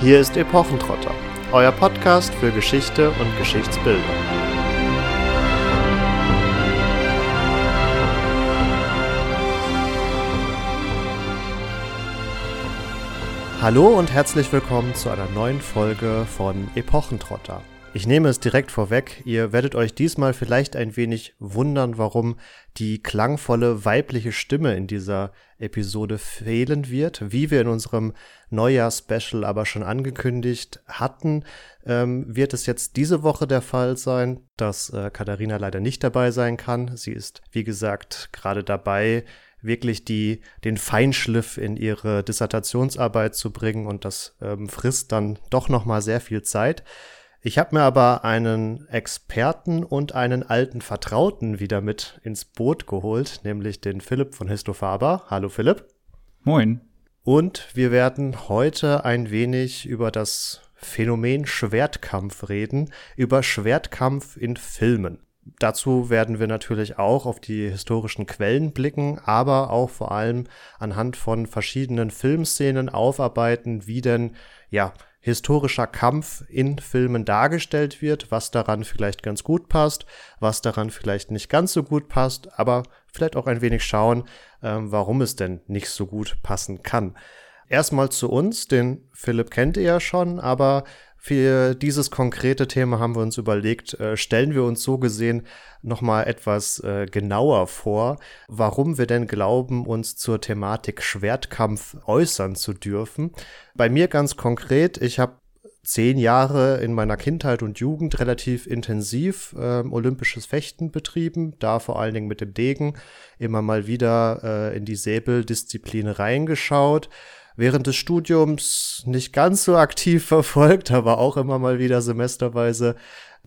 Hier ist Epochentrotter, euer Podcast für Geschichte und Geschichtsbildung. Hallo und herzlich willkommen zu einer neuen Folge von Epochentrotter. Ich nehme es direkt vorweg, ihr werdet euch diesmal vielleicht ein wenig wundern, warum die klangvolle weibliche Stimme in dieser Episode fehlen wird. Wie wir in unserem Neujahr-Special aber schon angekündigt hatten, ähm, wird es jetzt diese Woche der Fall sein, dass äh, Katharina leider nicht dabei sein kann. Sie ist, wie gesagt, gerade dabei, wirklich die, den Feinschliff in ihre Dissertationsarbeit zu bringen und das ähm, frisst dann doch noch mal sehr viel Zeit. Ich habe mir aber einen Experten und einen alten Vertrauten wieder mit ins Boot geholt, nämlich den Philipp von Histofaber. Hallo Philipp. Moin. Und wir werden heute ein wenig über das Phänomen Schwertkampf reden, über Schwertkampf in Filmen. Dazu werden wir natürlich auch auf die historischen Quellen blicken, aber auch vor allem anhand von verschiedenen Filmszenen aufarbeiten, wie denn ja historischer Kampf in Filmen dargestellt wird, was daran vielleicht ganz gut passt, was daran vielleicht nicht ganz so gut passt, aber vielleicht auch ein wenig schauen, ähm, warum es denn nicht so gut passen kann. Erstmal zu uns, den Philipp kennt ihr ja schon, aber für dieses konkrete Thema haben wir uns überlegt, äh, stellen wir uns so gesehen nochmal etwas äh, genauer vor, warum wir denn glauben, uns zur Thematik Schwertkampf äußern zu dürfen. Bei mir ganz konkret, ich habe zehn Jahre in meiner Kindheit und Jugend relativ intensiv äh, olympisches Fechten betrieben, da vor allen Dingen mit dem Degen, immer mal wieder äh, in die Säbeldisziplin reingeschaut während des Studiums nicht ganz so aktiv verfolgt, aber auch immer mal wieder semesterweise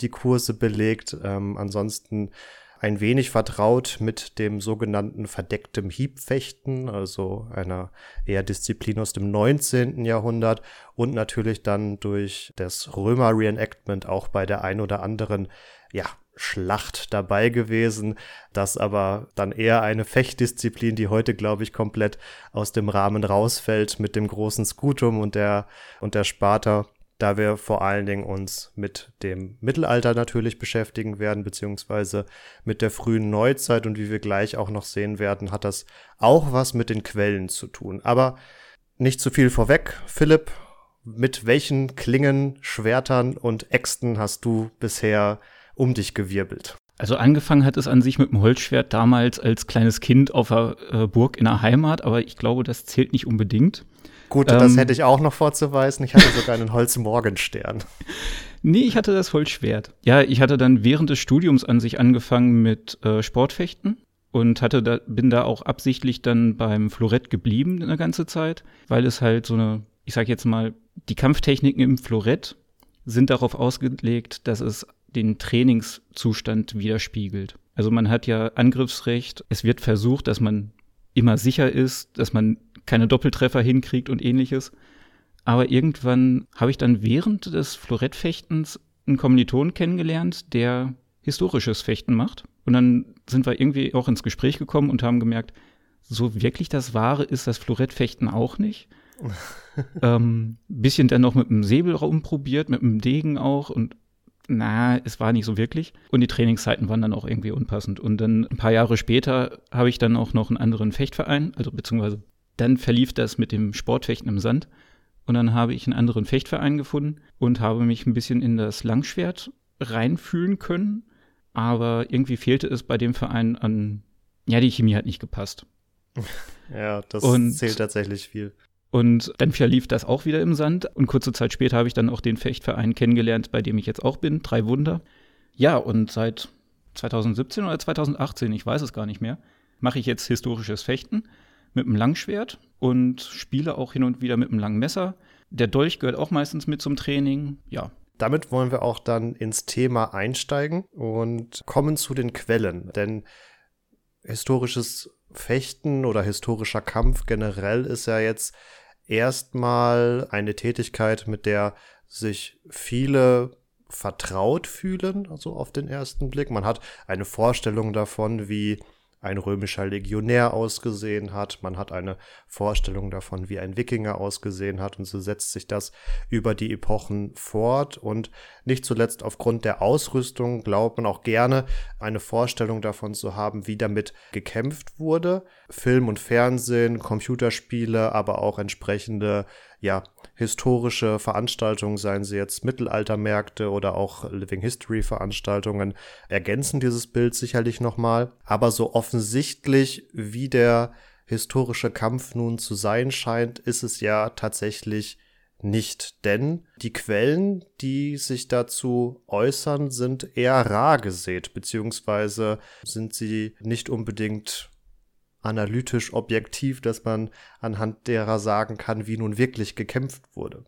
die Kurse belegt. Ähm, ansonsten ein wenig vertraut mit dem sogenannten verdecktem Hiebfechten, also einer eher Disziplin aus dem 19. Jahrhundert und natürlich dann durch das Römer Reenactment auch bei der ein oder anderen, ja, Schlacht dabei gewesen. Das aber dann eher eine Fechtdisziplin, die heute, glaube ich, komplett aus dem Rahmen rausfällt mit dem großen Skutum und der, und der Sparta da wir vor allen Dingen uns mit dem Mittelalter natürlich beschäftigen werden, beziehungsweise mit der frühen Neuzeit und wie wir gleich auch noch sehen werden, hat das auch was mit den Quellen zu tun. Aber nicht zu viel vorweg. Philipp, mit welchen Klingen, Schwertern und Äxten hast du bisher um dich gewirbelt? Also angefangen hat es an sich mit dem Holzschwert damals als kleines Kind auf der äh, Burg in der Heimat, aber ich glaube, das zählt nicht unbedingt. Gut, ähm, das hätte ich auch noch vorzuweisen. Ich hatte sogar einen Holzmorgenstern. Nee, ich hatte das Holzschwert. Ja, ich hatte dann während des Studiums an sich angefangen mit äh, Sportfechten und hatte da, bin da auch absichtlich dann beim Florett geblieben eine ganze Zeit, weil es halt so eine, ich sag jetzt mal, die Kampftechniken im Florett sind darauf ausgelegt, dass es den Trainingszustand widerspiegelt. Also man hat ja Angriffsrecht. Es wird versucht, dass man immer sicher ist, dass man keine Doppeltreffer hinkriegt und ähnliches. Aber irgendwann habe ich dann während des Florettfechtens einen Kommiliton kennengelernt, der historisches Fechten macht. Und dann sind wir irgendwie auch ins Gespräch gekommen und haben gemerkt, so wirklich das Wahre ist das Florettfechten auch nicht. ähm, bisschen dann noch mit dem Säbel rumprobiert, mit dem Degen auch und na, es war nicht so wirklich. Und die Trainingszeiten waren dann auch irgendwie unpassend. Und dann ein paar Jahre später habe ich dann auch noch einen anderen Fechtverein, also beziehungsweise dann verlief das mit dem Sportfechten im Sand. Und dann habe ich einen anderen Fechtverein gefunden und habe mich ein bisschen in das Langschwert reinfühlen können. Aber irgendwie fehlte es bei dem Verein an, ja, die Chemie hat nicht gepasst. Ja, das und zählt tatsächlich viel. Und dann verlief das auch wieder im Sand. Und kurze Zeit später habe ich dann auch den Fechtverein kennengelernt, bei dem ich jetzt auch bin. Drei Wunder. Ja, und seit 2017 oder 2018, ich weiß es gar nicht mehr, mache ich jetzt historisches Fechten mit einem Langschwert und spiele auch hin und wieder mit einem langen Messer. Der Dolch gehört auch meistens mit zum Training. Ja. Damit wollen wir auch dann ins Thema einsteigen und kommen zu den Quellen. Denn historisches Fechten oder historischer Kampf generell ist ja jetzt erstmal eine Tätigkeit, mit der sich viele vertraut fühlen, also auf den ersten Blick. Man hat eine Vorstellung davon, wie ein römischer Legionär ausgesehen hat, man hat eine Vorstellung davon, wie ein Wikinger ausgesehen hat. Und so setzt sich das über die Epochen fort. Und nicht zuletzt aufgrund der Ausrüstung glaubt man auch gerne eine Vorstellung davon zu haben, wie damit gekämpft wurde. Film und Fernsehen, Computerspiele, aber auch entsprechende ja, historische Veranstaltungen, seien sie jetzt Mittelaltermärkte oder auch Living History Veranstaltungen, ergänzen dieses Bild sicherlich nochmal. Aber so offensichtlich, wie der historische Kampf nun zu sein scheint, ist es ja tatsächlich nicht, denn die Quellen, die sich dazu äußern, sind eher rar gesät, beziehungsweise sind sie nicht unbedingt analytisch objektiv, dass man anhand derer sagen kann, wie nun wirklich gekämpft wurde.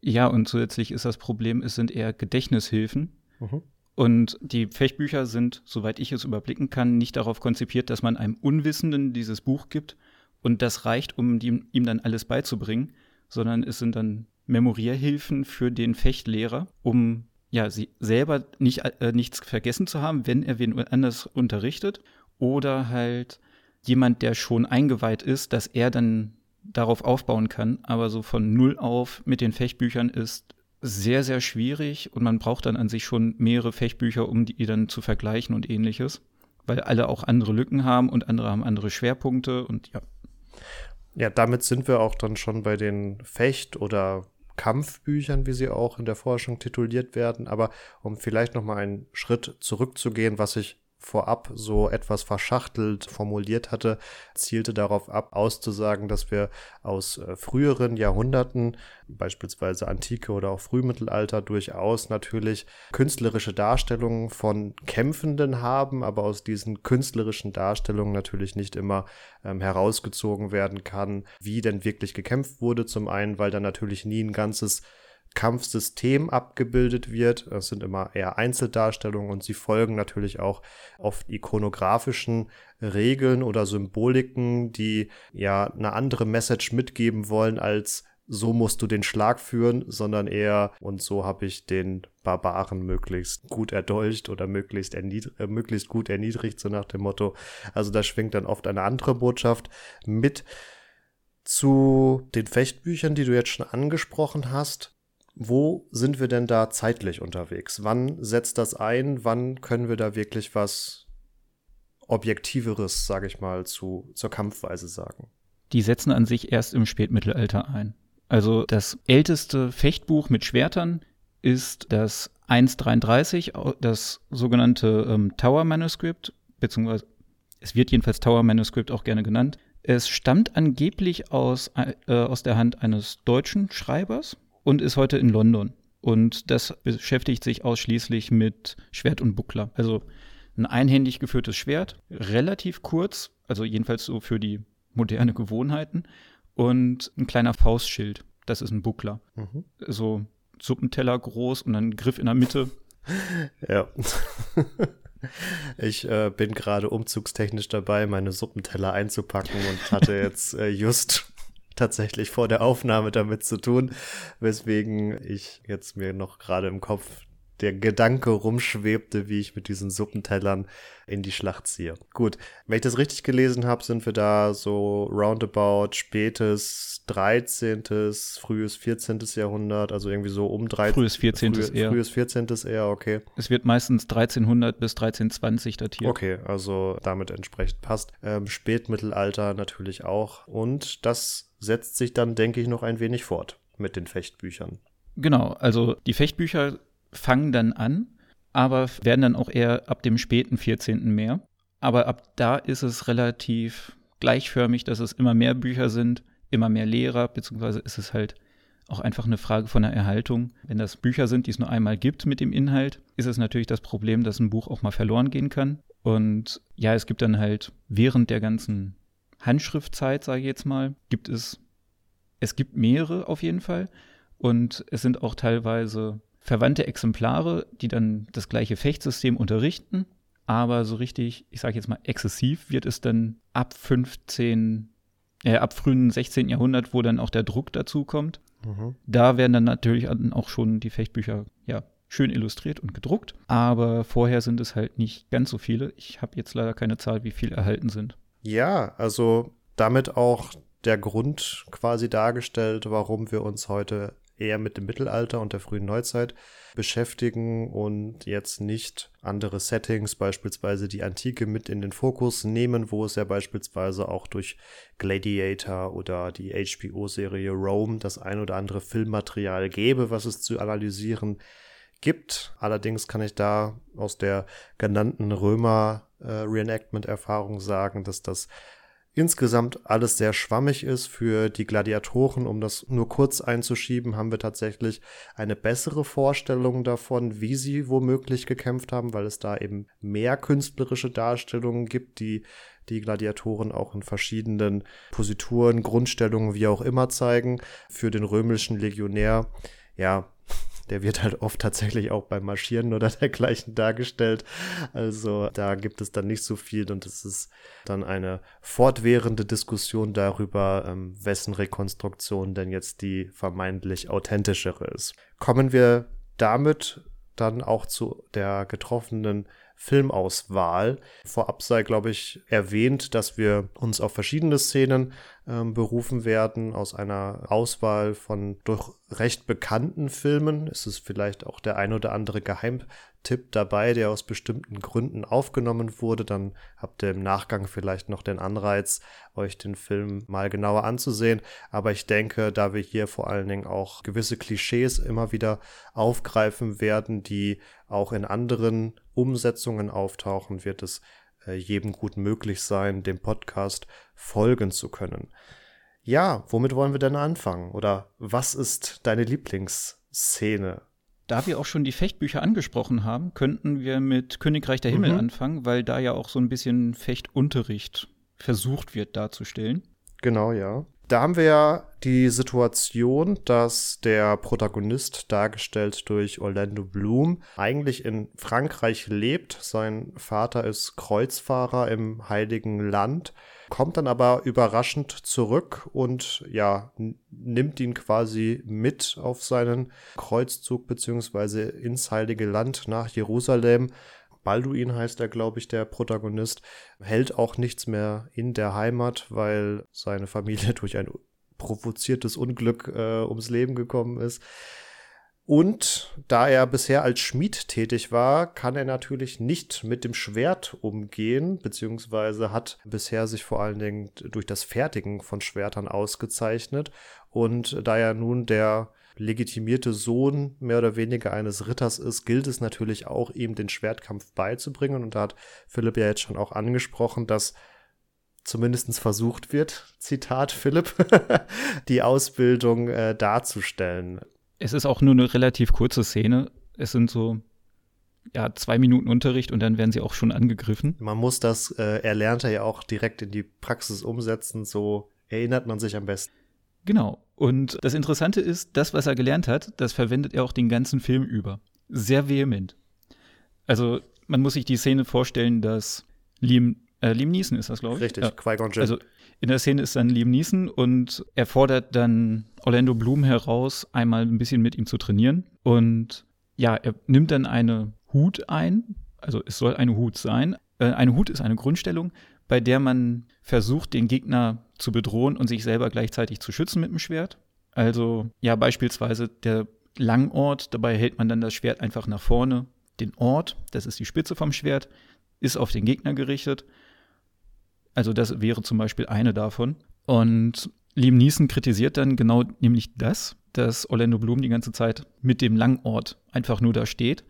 Ja, und zusätzlich ist das Problem, es sind eher Gedächtnishilfen. Mhm. Und die Fechtbücher sind, soweit ich es überblicken kann, nicht darauf konzipiert, dass man einem Unwissenden dieses Buch gibt und das reicht, um die, ihm dann alles beizubringen, sondern es sind dann Memorierhilfen für den Fechtlehrer, um ja, sie selber nicht, äh, nichts vergessen zu haben, wenn er wen anders unterrichtet oder halt jemand, der schon eingeweiht ist, dass er dann darauf aufbauen kann. Aber so von null auf mit den Fechtbüchern ist sehr, sehr schwierig und man braucht dann an sich schon mehrere Fechtbücher, um die dann zu vergleichen und ähnliches, weil alle auch andere Lücken haben und andere haben andere Schwerpunkte und ja. Ja, damit sind wir auch dann schon bei den Fecht- oder Kampfbüchern, wie sie auch in der Forschung tituliert werden. Aber um vielleicht noch mal einen Schritt zurückzugehen, was ich vorab so etwas verschachtelt formuliert hatte, zielte darauf ab, auszusagen, dass wir aus äh, früheren Jahrhunderten, beispielsweise Antike oder auch Frühmittelalter, durchaus natürlich künstlerische Darstellungen von Kämpfenden haben, aber aus diesen künstlerischen Darstellungen natürlich nicht immer ähm, herausgezogen werden kann, wie denn wirklich gekämpft wurde. Zum einen, weil da natürlich nie ein ganzes Kampfsystem abgebildet wird. Es sind immer eher Einzeldarstellungen und sie folgen natürlich auch oft ikonografischen Regeln oder Symboliken, die ja eine andere Message mitgeben wollen als so musst du den Schlag führen, sondern eher und so habe ich den Barbaren möglichst gut erdolcht oder möglichst, äh, möglichst gut erniedrigt, so nach dem Motto. Also da schwingt dann oft eine andere Botschaft mit. Zu den Fechtbüchern, die du jetzt schon angesprochen hast, wo sind wir denn da zeitlich unterwegs? Wann setzt das ein? Wann können wir da wirklich was Objektiveres, sage ich mal, zu, zur Kampfweise sagen? Die setzen an sich erst im Spätmittelalter ein. Also das älteste Fechtbuch mit Schwertern ist das 133, das sogenannte ähm, Tower Manuscript, beziehungsweise es wird jedenfalls Tower Manuscript auch gerne genannt. Es stammt angeblich aus, äh, aus der Hand eines deutschen Schreibers, und ist heute in London. Und das beschäftigt sich ausschließlich mit Schwert und Buckler. Also ein einhändig geführtes Schwert, relativ kurz, also jedenfalls so für die moderne Gewohnheiten, und ein kleiner Faustschild. Das ist ein Buckler. Mhm. So Suppenteller groß und ein Griff in der Mitte. Ja. Ich äh, bin gerade umzugstechnisch dabei, meine Suppenteller einzupacken und hatte jetzt äh, just tatsächlich vor der Aufnahme damit zu tun, weswegen ich jetzt mir noch gerade im Kopf der Gedanke rumschwebte, wie ich mit diesen Suppentellern in die Schlacht ziehe. Gut, wenn ich das richtig gelesen habe, sind wir da so roundabout spätes 13., frühes 14. Jahrhundert, also irgendwie so um 13. Frühes 14. Früh, eher. Frühes 14. eher, okay. Es wird meistens 1300 bis 1320 datiert. Okay, also damit entsprechend passt. Ähm, Spätmittelalter natürlich auch. Und das setzt sich dann, denke ich, noch ein wenig fort mit den Fechtbüchern. Genau, also die Fechtbücher fangen dann an, aber werden dann auch eher ab dem späten 14. mehr. Aber ab da ist es relativ gleichförmig, dass es immer mehr Bücher sind, immer mehr Lehrer, beziehungsweise ist es halt auch einfach eine Frage von der Erhaltung. Wenn das Bücher sind, die es nur einmal gibt mit dem Inhalt, ist es natürlich das Problem, dass ein Buch auch mal verloren gehen kann. Und ja, es gibt dann halt während der ganzen Handschriftzeit, sage ich jetzt mal, gibt es, es gibt mehrere auf jeden Fall. Und es sind auch teilweise verwandte Exemplare, die dann das gleiche Fechtsystem unterrichten. Aber so richtig, ich sage jetzt mal exzessiv, wird es dann ab 15, äh, ab frühen 16. Jahrhundert, wo dann auch der Druck dazu kommt. Mhm. Da werden dann natürlich auch schon die Fechtbücher ja, schön illustriert und gedruckt. Aber vorher sind es halt nicht ganz so viele. Ich habe jetzt leider keine Zahl, wie viel erhalten sind. Ja, also damit auch der Grund quasi dargestellt, warum wir uns heute eher mit dem Mittelalter und der frühen Neuzeit beschäftigen und jetzt nicht andere Settings, beispielsweise die Antike, mit in den Fokus nehmen, wo es ja beispielsweise auch durch Gladiator oder die HBO-Serie Rome das ein oder andere Filmmaterial gäbe, was es zu analysieren gibt. Allerdings kann ich da aus der genannten Römer-Reenactment-Erfahrung äh, sagen, dass das insgesamt alles sehr schwammig ist. Für die Gladiatoren, um das nur kurz einzuschieben, haben wir tatsächlich eine bessere Vorstellung davon, wie sie womöglich gekämpft haben, weil es da eben mehr künstlerische Darstellungen gibt, die die Gladiatoren auch in verschiedenen Posituren, Grundstellungen, wie auch immer zeigen. Für den römischen Legionär, ja, der wird halt oft tatsächlich auch beim Marschieren oder dergleichen dargestellt. Also da gibt es dann nicht so viel und es ist dann eine fortwährende Diskussion darüber, ähm, wessen Rekonstruktion denn jetzt die vermeintlich authentischere ist. Kommen wir damit dann auch zu der getroffenen Filmauswahl. Vorab sei, glaube ich, erwähnt, dass wir uns auf verschiedene Szenen ähm, berufen werden aus einer Auswahl von durch recht bekannten Filmen. Es ist vielleicht auch der ein oder andere Geheimtipp dabei, der aus bestimmten Gründen aufgenommen wurde. Dann habt ihr im Nachgang vielleicht noch den Anreiz, euch den Film mal genauer anzusehen. Aber ich denke, da wir hier vor allen Dingen auch gewisse Klischees immer wieder aufgreifen werden, die auch in anderen Umsetzungen auftauchen, wird es äh, jedem gut möglich sein, dem Podcast folgen zu können. Ja, womit wollen wir denn anfangen? Oder was ist deine Lieblingsszene? Da wir auch schon die Fechtbücher angesprochen haben, könnten wir mit Königreich der Himmel mhm. anfangen, weil da ja auch so ein bisschen Fechtunterricht versucht wird darzustellen. Genau, ja. Da haben wir ja die Situation, dass der Protagonist, dargestellt durch Orlando Bloom, eigentlich in Frankreich lebt. Sein Vater ist Kreuzfahrer im Heiligen Land, kommt dann aber überraschend zurück und ja, nimmt ihn quasi mit auf seinen Kreuzzug beziehungsweise ins Heilige Land nach Jerusalem Balduin heißt er, glaube ich, der Protagonist, hält auch nichts mehr in der Heimat, weil seine Familie durch ein provoziertes Unglück äh, ums Leben gekommen ist. Und da er bisher als Schmied tätig war, kann er natürlich nicht mit dem Schwert umgehen, beziehungsweise hat bisher sich vor allen Dingen durch das Fertigen von Schwertern ausgezeichnet. Und da er nun der legitimierte Sohn mehr oder weniger eines Ritters ist, gilt es natürlich auch, ihm den Schwertkampf beizubringen. Und da hat Philipp ja jetzt schon auch angesprochen, dass zumindest versucht wird, Zitat Philipp, die Ausbildung äh, darzustellen. Es ist auch nur eine relativ kurze Szene. Es sind so ja, zwei Minuten Unterricht und dann werden sie auch schon angegriffen. Man muss das äh, Erlernte ja auch direkt in die Praxis umsetzen, so erinnert man sich am besten. Genau. Und das Interessante ist, das, was er gelernt hat, das verwendet er auch den ganzen Film über. Sehr vehement. Also, man muss sich die Szene vorstellen, dass Liam, äh, Liam Neeson ist das, glaube ich. Richtig, ja. Qui-Gon Jinn. Also, in der Szene ist dann Liam Neeson und er fordert dann Orlando Bloom heraus, einmal ein bisschen mit ihm zu trainieren. Und ja, er nimmt dann eine Hut ein. Also, es soll eine Hut sein. Äh, eine Hut ist eine Grundstellung, bei der man versucht, den Gegner zu bedrohen und sich selber gleichzeitig zu schützen mit dem Schwert. Also ja, beispielsweise der Langort, dabei hält man dann das Schwert einfach nach vorne. Den Ort, das ist die Spitze vom Schwert, ist auf den Gegner gerichtet. Also das wäre zum Beispiel eine davon. Und Liam Neeson kritisiert dann genau nämlich das, dass Orlando Bloom die ganze Zeit mit dem Langort einfach nur da steht.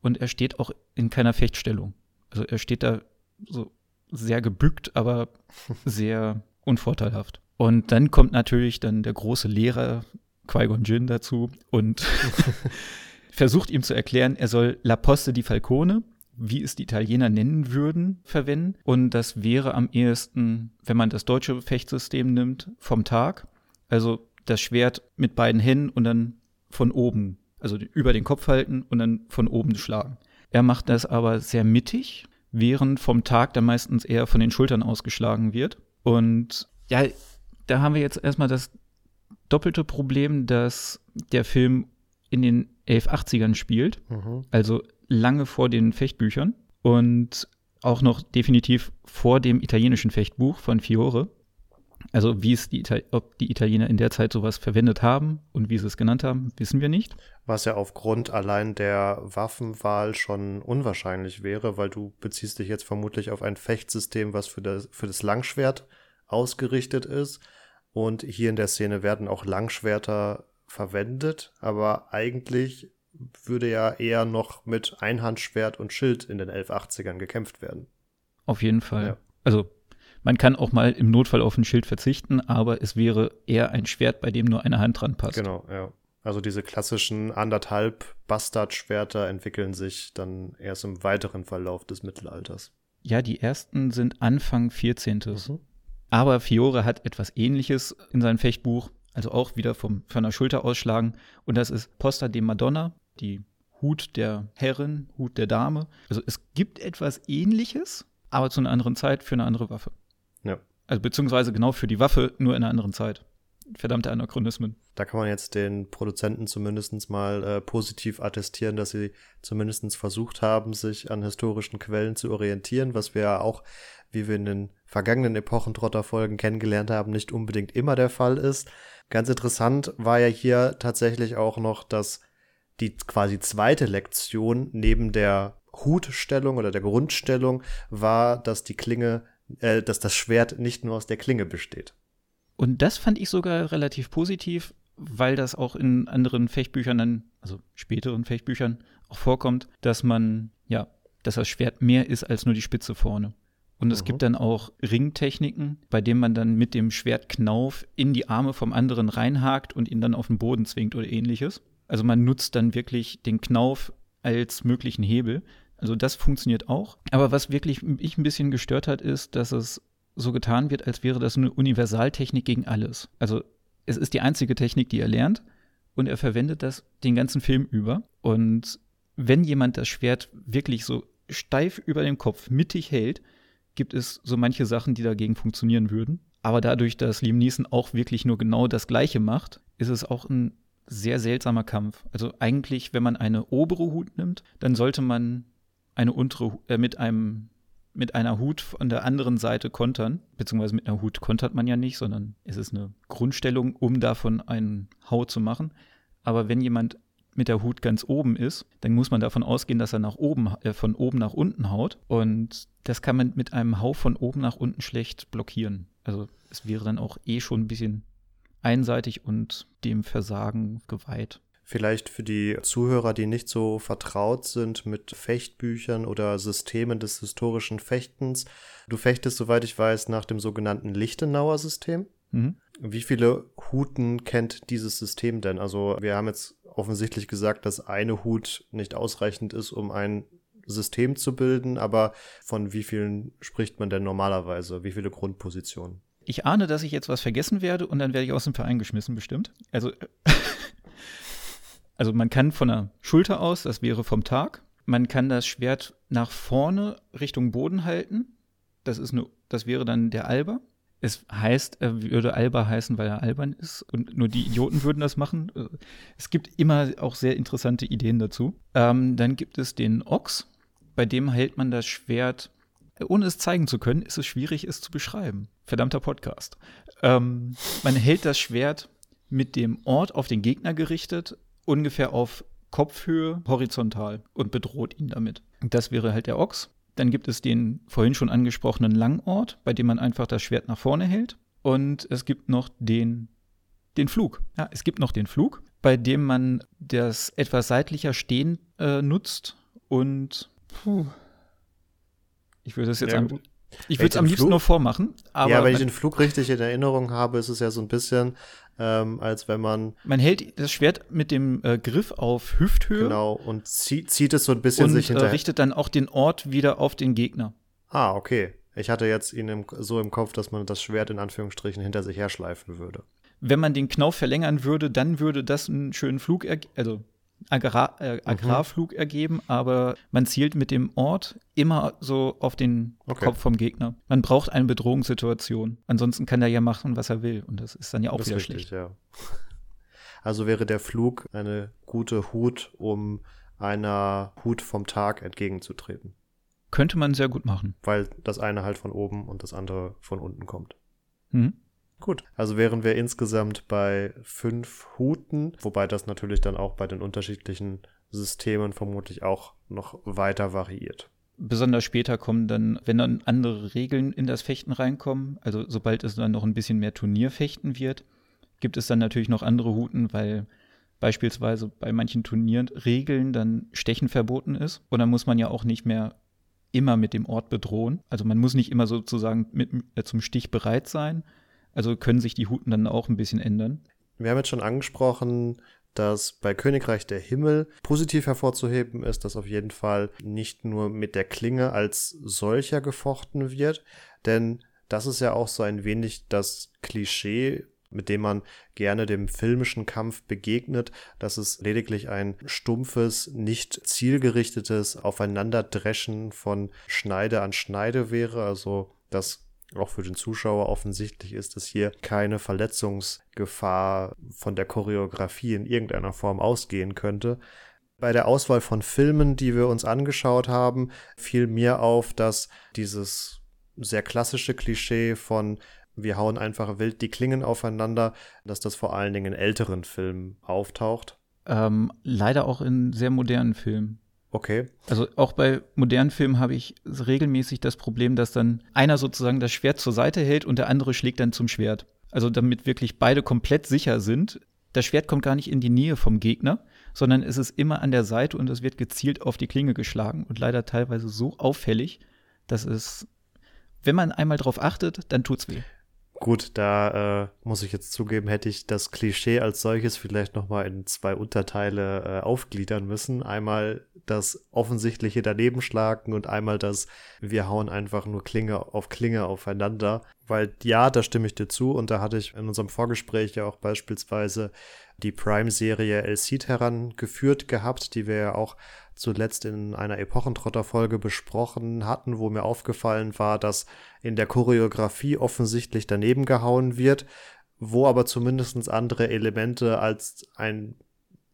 Und er steht auch in keiner Fechtstellung. Also er steht da so sehr gebückt, aber sehr unvorteilhaft. Und dann kommt natürlich dann der große Lehrer Qui-Gon Jinn dazu und versucht ihm zu erklären, er soll La Poste di Falcone, wie es die Italiener nennen würden, verwenden. Und das wäre am ehesten, wenn man das deutsche Fechtsystem nimmt, vom Tag. Also das Schwert mit beiden Händen und dann von oben, also über den Kopf halten und dann von oben schlagen. Er macht das aber sehr mittig, während vom Tag dann meistens eher von den Schultern ausgeschlagen wird. Und ja, da haben wir jetzt erstmal das doppelte Problem, dass der Film in den 1180ern spielt, Mhm. also lange vor den Fechtbüchern und auch noch definitiv vor dem italienischen Fechtbuch von Fiore. Also wie es die Ital ob die Italiener in der Zeit sowas verwendet haben und wie sie es genannt haben, wissen wir nicht. Was ja aufgrund allein der Waffenwahl schon unwahrscheinlich wäre, weil du beziehst dich jetzt vermutlich auf ein Fechtsystem, was für das, für das Langschwert ausgerichtet ist. Und hier in der Szene werden auch Langschwerter verwendet, aber eigentlich würde ja eher noch mit Einhandschwert und Schild in den 1180ern gekämpft werden. Auf jeden Fall. Ja. Also man kann auch mal im Notfall auf ein Schild verzichten, aber es wäre eher ein Schwert, bei dem nur eine Hand dran passt. Genau, ja. Also diese klassischen anderthalb Bastardschwerter entwickeln sich dann erst im weiteren Verlauf des Mittelalters. Ja, die ersten sind Anfang 14. Mhm. Aber Fiore hat etwas ähnliches in seinem Fechtbuch, also auch wieder vom, von der Schulter ausschlagen. Und das ist Posta de Madonna, die Hut der Herrin, Hut der Dame. Also es gibt etwas ähnliches, aber zu einer anderen Zeit für eine andere Waffe. Ja. Also beziehungsweise genau für die Waffe, nur in einer anderen Zeit. Verdammte Anachronismen. Da kann man jetzt den Produzenten zumindest mal äh, positiv attestieren, dass sie zumindest versucht haben, sich an historischen Quellen zu orientieren, was wir ja auch, wie wir in den vergangenen Epochentrotter-Folgen kennengelernt haben, nicht unbedingt immer der Fall ist. Ganz interessant war ja hier tatsächlich auch noch, dass die quasi zweite Lektion neben der Hutstellung oder der Grundstellung war, dass die Klinge, äh, dass das Schwert nicht nur aus der Klinge besteht. Und das fand ich sogar relativ positiv, weil das auch in anderen Fechtbüchern dann, also späteren Fechtbüchern, auch vorkommt, dass man, ja, dass das Schwert mehr ist als nur die Spitze vorne. Und es Mhm. gibt dann auch Ringtechniken, bei denen man dann mit dem Schwertknauf in die Arme vom anderen reinhakt und ihn dann auf den Boden zwingt oder ähnliches. Also man nutzt dann wirklich den Knauf als möglichen Hebel. Also das funktioniert auch. Aber was wirklich mich ein bisschen gestört hat, ist, dass es so getan wird, als wäre das eine Universaltechnik gegen alles. Also es ist die einzige Technik, die er lernt und er verwendet das den ganzen Film über. Und wenn jemand das Schwert wirklich so steif über dem Kopf mittig hält, gibt es so manche Sachen, die dagegen funktionieren würden. Aber dadurch, dass Liam Neeson auch wirklich nur genau das Gleiche macht, ist es auch ein sehr seltsamer Kampf. Also eigentlich, wenn man eine obere Hut nimmt, dann sollte man eine untere äh, mit einem mit einer Hut von der anderen Seite kontern, beziehungsweise mit einer Hut kontert man ja nicht, sondern es ist eine Grundstellung, um davon einen Hau zu machen. Aber wenn jemand mit der Hut ganz oben ist, dann muss man davon ausgehen, dass er nach oben, äh, von oben nach unten haut. Und das kann man mit einem Hau von oben nach unten schlecht blockieren. Also es wäre dann auch eh schon ein bisschen einseitig und dem Versagen geweiht. Vielleicht für die Zuhörer, die nicht so vertraut sind mit Fechtbüchern oder Systemen des historischen Fechtens. Du fechtest, soweit ich weiß, nach dem sogenannten Lichtenauer System. Mhm. Wie viele Huten kennt dieses System denn? Also wir haben jetzt offensichtlich gesagt, dass eine Hut nicht ausreichend ist, um ein System zu bilden, aber von wie vielen spricht man denn normalerweise? Wie viele Grundpositionen? Ich ahne, dass ich jetzt was vergessen werde und dann werde ich aus dem Verein geschmissen, bestimmt. Also, also man kann von der Schulter aus, das wäre vom Tag, man kann das Schwert nach vorne Richtung Boden halten. Das ist eine, das wäre dann der Alber. Es heißt, er würde Alba heißen, weil er albern ist und nur die Idioten würden das machen. Es gibt immer auch sehr interessante Ideen dazu. Ähm, dann gibt es den Ochs, bei dem hält man das Schwert ohne es zeigen zu können, ist es schwierig, es zu beschreiben. Verdammter Podcast. Ähm, man hält das Schwert mit dem Ort auf den Gegner gerichtet, ungefähr auf Kopfhöhe, horizontal und bedroht ihn damit. Das wäre halt der Ochs. Dann gibt es den vorhin schon angesprochenen Langort, bei dem man einfach das Schwert nach vorne hält. Und es gibt noch den, den Flug. Ja, es gibt noch den Flug, bei dem man das etwas seitlicher Stehen äh, nutzt und puh, ich würde es jetzt Ja, am, ich würde es am liebsten Flug- nur vormachen, aber ja, wenn ich den Flug richtig in Erinnerung habe, ist es ja so ein bisschen, ähm, als wenn man man hält das Schwert mit dem äh, Griff auf Hüfthöhe genau und zieht, zieht es so ein bisschen und sich äh, hinterher. richtet dann auch den Ort wieder auf den Gegner. ah, okay. Ich hatte jetzt ihn im, so im Kopf, dass man das Schwert in Anführungsstrichen hinter sich herschleifen würde. Wenn man den Knauf verlängern würde, dann würde das einen schönen Flug, also Agrar, äh, Agrarflug ergeben, aber man zielt mit dem Ort immer so auf den Okay. Kopf vom Gegner. Man braucht eine Bedrohungssituation. Ansonsten kann er ja machen, was er will. Und das ist dann ja auch das wieder richtig, schlecht. ja. Also wäre der Flug eine gute Hut, um einer Hut vom Tag entgegenzutreten. Könnte man sehr gut machen. Weil das eine halt von oben und das andere von unten kommt. Mhm. Gut, also wären wir insgesamt bei fünf Huten, wobei das natürlich dann auch bei den unterschiedlichen Systemen vermutlich auch noch weiter variiert. Besonders später kommen dann, wenn dann andere Regeln in das Fechten reinkommen, also sobald es dann noch ein bisschen mehr Turnierfechten wird, gibt es dann natürlich noch andere Huten, weil beispielsweise bei manchen Turnieren Regeln dann Stechen verboten ist. Und dann muss man ja auch nicht mehr immer mit dem Ort bedrohen. Also man muss nicht immer sozusagen mit, äh, zum Stich bereit sein. Also können sich die Huten dann auch ein bisschen ändern. Wir haben jetzt schon angesprochen, dass bei Königreich der Himmel positiv hervorzuheben ist, dass auf jeden Fall nicht nur mit der Klinge als solcher gefochten wird, denn das ist ja auch so ein wenig das Klischee, mit dem man gerne dem filmischen Kampf begegnet, dass es lediglich ein stumpfes, nicht zielgerichtetes Aufeinanderdreschen von Schneide an Schneide wäre, also dass auch für den Zuschauer offensichtlich ist, dass hier keine Verletzungsgefahr von der Choreografie in irgendeiner Form ausgehen könnte. Bei der Auswahl von Filmen, die wir uns angeschaut haben, fiel mir auf, dass dieses sehr klassische Klischee von wir hauen einfach wild die Klingen aufeinander, dass das vor allen Dingen in älteren Filmen auftaucht. Ähm, leider auch in sehr modernen Filmen. Okay. Also auch bei modernen Filmen habe ich regelmäßig das Problem, dass dann einer sozusagen das Schwert zur Seite hält und der andere schlägt dann zum Schwert. Also damit wirklich beide komplett sicher sind. Das Schwert kommt gar nicht in die Nähe vom Gegner, sondern es ist immer an der Seite und es wird gezielt auf die Klinge geschlagen und leider teilweise so auffällig, dass es, wenn man einmal drauf achtet, dann tut's weh. Gut, da äh, muss ich jetzt zugeben, hätte ich das Klischee als solches vielleicht nochmal in zwei Unterteile äh, aufgliedern müssen. Einmal das offensichtliche Danebenschlagen und einmal das wir hauen einfach nur Klinge auf Klinge aufeinander. Weil ja, da stimme ich dir zu und da hatte ich in unserem Vorgespräch ja auch beispielsweise die Prime-Serie El Cid herangeführt gehabt, die wir ja auch zuletzt in einer Epochentrotter-Folge besprochen hatten, wo mir aufgefallen war, dass in der Choreografie offensichtlich daneben gehauen wird, wo aber zumindest andere Elemente als ein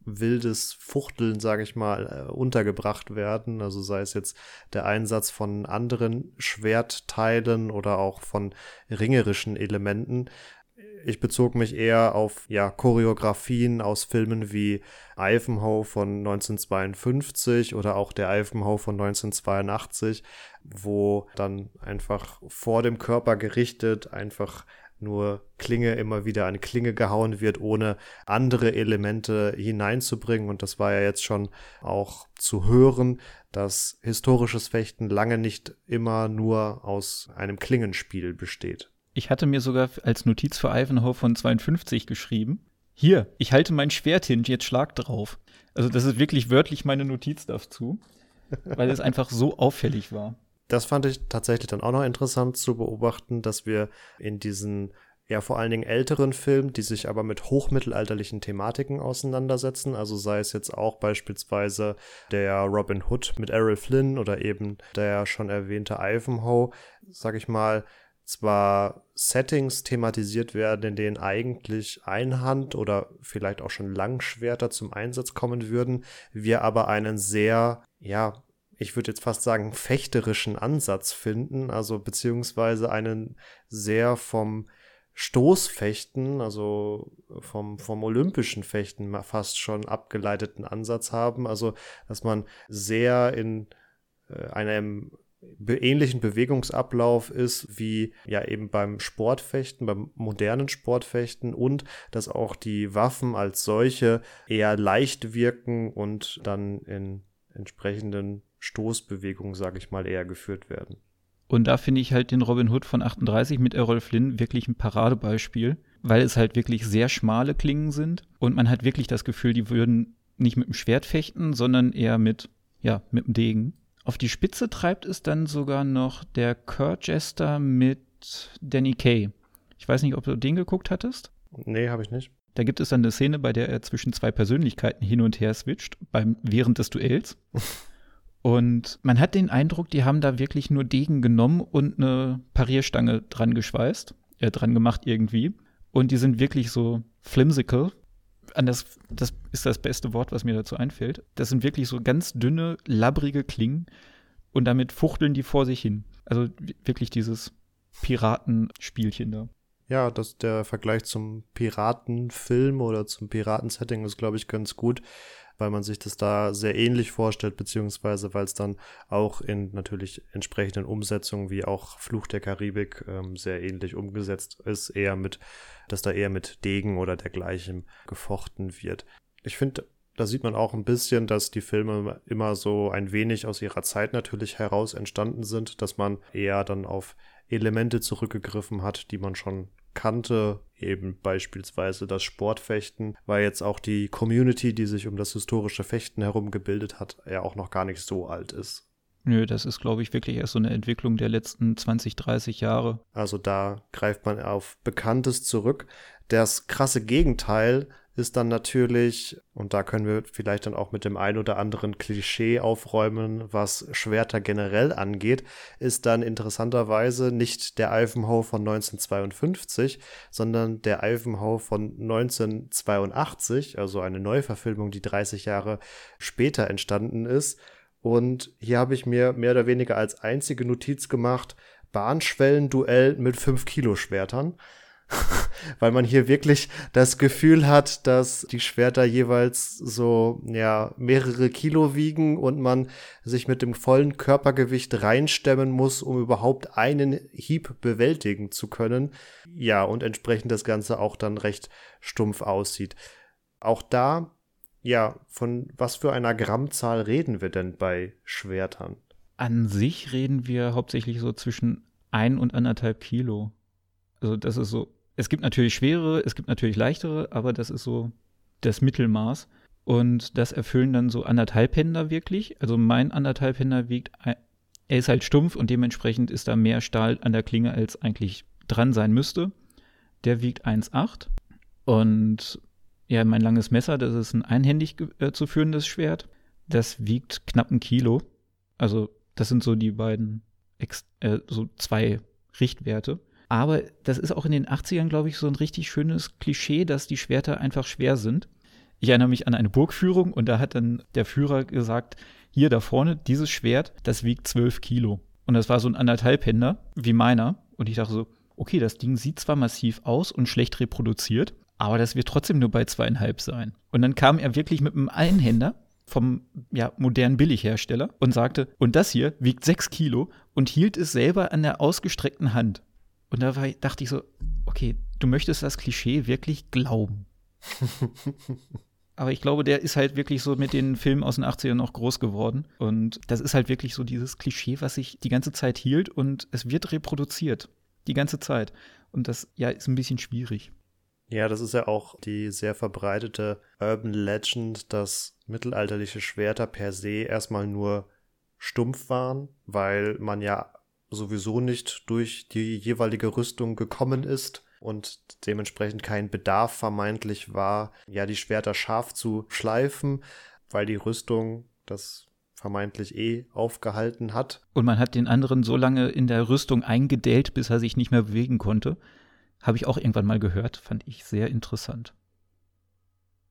wildes Fuchteln, sage ich mal, äh, untergebracht werden. Also sei es jetzt der Einsatz von anderen Schwertteilen oder auch von ringerischen Elementen ich bezog mich eher auf ja, Choreografien aus Filmen wie Ivanhoe von 1952 oder auch der Ivanhoe von 1982, wo dann einfach vor dem Körper gerichtet einfach nur Klinge immer wieder an Klinge gehauen wird, ohne andere Elemente hineinzubringen. Und das war ja jetzt schon auch zu hören, dass historisches Fechten lange nicht immer nur aus einem Klingenspiel besteht. Ich hatte mir sogar als Notiz für Ivanhoe von 52 geschrieben. Hier, ich halte mein Schwert hin, jetzt schlag drauf. Also das ist wirklich wörtlich meine Notiz dazu, weil es einfach so auffällig war. Das fand ich tatsächlich dann auch noch interessant zu beobachten, dass wir in diesen ja vor allen Dingen älteren Filmen, die sich aber mit hochmittelalterlichen Thematiken auseinandersetzen, also sei es jetzt auch beispielsweise der Robin Hood mit Errol Flynn oder eben der schon erwähnte Ivanhoe, sag ich mal, zwar Settings thematisiert werden, in denen eigentlich Einhand oder vielleicht auch schon Langschwerter zum Einsatz kommen würden, wir aber einen sehr, ja, ich würde jetzt fast sagen, fechterischen Ansatz finden, also beziehungsweise einen sehr vom Stoßfechten, also vom, vom olympischen Fechten fast schon abgeleiteten Ansatz haben, also dass man sehr in äh, einem ähnlichen Bewegungsablauf ist wie ja eben beim Sportfechten, beim modernen Sportfechten und dass auch die Waffen als solche eher leicht wirken und dann in entsprechenden Stoßbewegungen, sage ich mal, eher geführt werden. Und da finde ich halt den Robin Hood von 38 mit Errol Flynn wirklich ein Paradebeispiel, weil es halt wirklich sehr schmale Klingen sind und man hat wirklich das Gefühl, die würden nicht mit dem Schwert fechten, sondern eher mit, ja, mit dem Degen. Auf die Spitze treibt es dann sogar noch der Kurt Jester mit Danny Kay. Ich weiß nicht, ob du den geguckt hattest. Nee, habe ich nicht. Da gibt es dann eine Szene, bei der er zwischen zwei Persönlichkeiten hin und her switcht, beim, während des Duells. und man hat den Eindruck, die haben da wirklich nur Degen genommen und eine Parierstange dran geschweißt, äh, dran gemacht irgendwie. Und die sind wirklich so flimsical. Anders, das ist das beste Wort, was mir dazu einfällt. Das sind wirklich so ganz dünne, labbrige Klingen und damit fuchteln die vor sich hin. Also wirklich dieses Piratenspielchen da. Ja, das, der Vergleich zum Piratenfilm oder zum Piratensetting ist, glaube ich, ganz gut weil man sich das da sehr ähnlich vorstellt, beziehungsweise weil es dann auch in natürlich entsprechenden Umsetzungen wie auch Fluch der Karibik ähm, sehr ähnlich umgesetzt ist, eher mit, dass da eher mit Degen oder dergleichen gefochten wird. Ich finde, da sieht man auch ein bisschen, dass die Filme immer so ein wenig aus ihrer Zeit natürlich heraus entstanden sind, dass man eher dann auf Elemente zurückgegriffen hat, die man schon kannte, eben beispielsweise das Sportfechten, weil jetzt auch die Community, die sich um das historische Fechten herum gebildet hat, ja auch noch gar nicht so alt ist. Nö, das ist, glaube ich, wirklich erst so eine Entwicklung der letzten 20, 30 Jahre. Also da greift man auf Bekanntes zurück. Das krasse Gegenteil ist dann natürlich, und da können wir vielleicht dann auch mit dem ein oder anderen Klischee aufräumen, was Schwerter generell angeht, ist dann interessanterweise nicht der Ivanhoe von 1952, sondern der Ivanhoe von 1982, also eine Neuverfilmung, die 30 Jahre später entstanden ist. Und hier habe ich mir mehr oder weniger als einzige Notiz gemacht, Bahnschwellenduell mit 5 Kilo Schwertern. weil man hier wirklich das Gefühl hat, dass die Schwerter jeweils so, ja, mehrere Kilo wiegen und man sich mit dem vollen Körpergewicht reinstemmen muss, um überhaupt einen Hieb bewältigen zu können. Ja, und entsprechend das Ganze auch dann recht stumpf aussieht. Auch da, ja, von was für einer Grammzahl reden wir denn bei Schwertern? An sich reden wir hauptsächlich so zwischen ein und anderthalb Kilo. Also das ist so es gibt natürlich schwerere, es gibt natürlich leichtere, aber das ist so das Mittelmaß. Und das erfüllen dann so anderthalb Händer wirklich. Also mein anderthalb Händer wiegt, er ist halt stumpf und dementsprechend ist da mehr Stahl an der Klinge, als eigentlich dran sein müsste. Der wiegt 1,8. Und ja, mein langes Messer, das ist ein einhändig äh, zu führendes Schwert. Das wiegt knapp ein Kilo. Also das sind so die beiden, äh, so zwei Richtwerte. Aber das ist auch in den 80ern, glaube ich, so ein richtig schönes Klischee, dass die Schwerter einfach schwer sind. Ich erinnere mich an eine Burgführung und da hat dann der Führer gesagt, hier da vorne, dieses Schwert, das wiegt 12 Kilo. Und das war so ein anderthalbhänder, wie meiner. Und ich dachte so, okay, das Ding sieht zwar massiv aus und schlecht reproduziert, aber das wird trotzdem nur bei zweieinhalb sein. Und dann kam er wirklich mit einem Einhänder vom ja, modernen Billighersteller und sagte, und das hier wiegt 6 Kilo und hielt es selber an der ausgestreckten Hand. Und da war, dachte ich so, okay, du möchtest das Klischee wirklich glauben. Aber ich glaube, der ist halt wirklich so mit den Filmen aus den 80ern noch groß geworden. Und das ist halt wirklich so dieses Klischee, was sich die ganze Zeit hielt und es wird reproduziert. Die ganze Zeit. Und das, ja, ist ein bisschen schwierig. Ja, das ist ja auch die sehr verbreitete Urban Legend, dass mittelalterliche Schwerter per se erstmal nur stumpf waren, weil man ja sowieso nicht durch die jeweilige Rüstung gekommen ist und dementsprechend kein Bedarf vermeintlich war, ja, die Schwerter scharf zu schleifen, weil die Rüstung das vermeintlich eh aufgehalten hat. Und man hat den anderen so lange in der Rüstung eingedellt, bis er sich nicht mehr bewegen konnte. Habe ich auch irgendwann mal gehört, fand ich sehr interessant.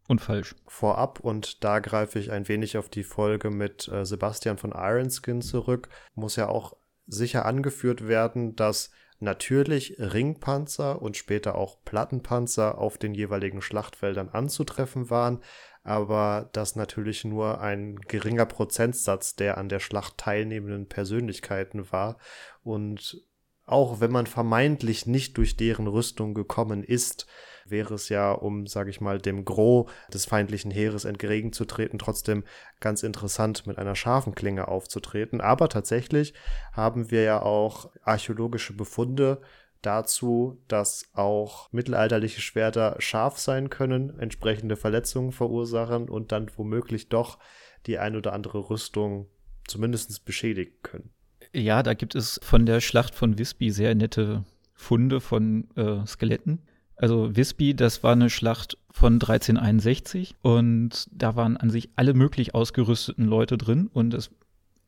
Und falsch. Vorab, und da greife ich ein wenig auf die Folge mit äh, Sebastian von Ironskin zurück, muss ja auch sicher angeführt werden, dass natürlich Ringpanzer und später auch Plattenpanzer auf den jeweiligen Schlachtfeldern anzutreffen waren, aber dass natürlich nur ein geringer Prozentsatz der an der Schlacht teilnehmenden Persönlichkeiten war. Und auch wenn man vermeintlich nicht durch deren Rüstung gekommen ist, wäre es ja, um, sage ich mal, dem Gros des feindlichen Heeres entgegenzutreten, trotzdem ganz interessant mit einer scharfen Klinge aufzutreten. Aber tatsächlich haben wir ja auch archäologische Befunde dazu, dass auch mittelalterliche Schwerter scharf sein können, entsprechende Verletzungen verursachen und dann womöglich doch die ein oder andere Rüstung zumindest beschädigen können. Ja, da gibt es von der Schlacht von Visby sehr nette Funde von äh, Skeletten. Also Visby, das war eine Schlacht von 1361 und da waren an sich alle möglich ausgerüsteten Leute drin und es,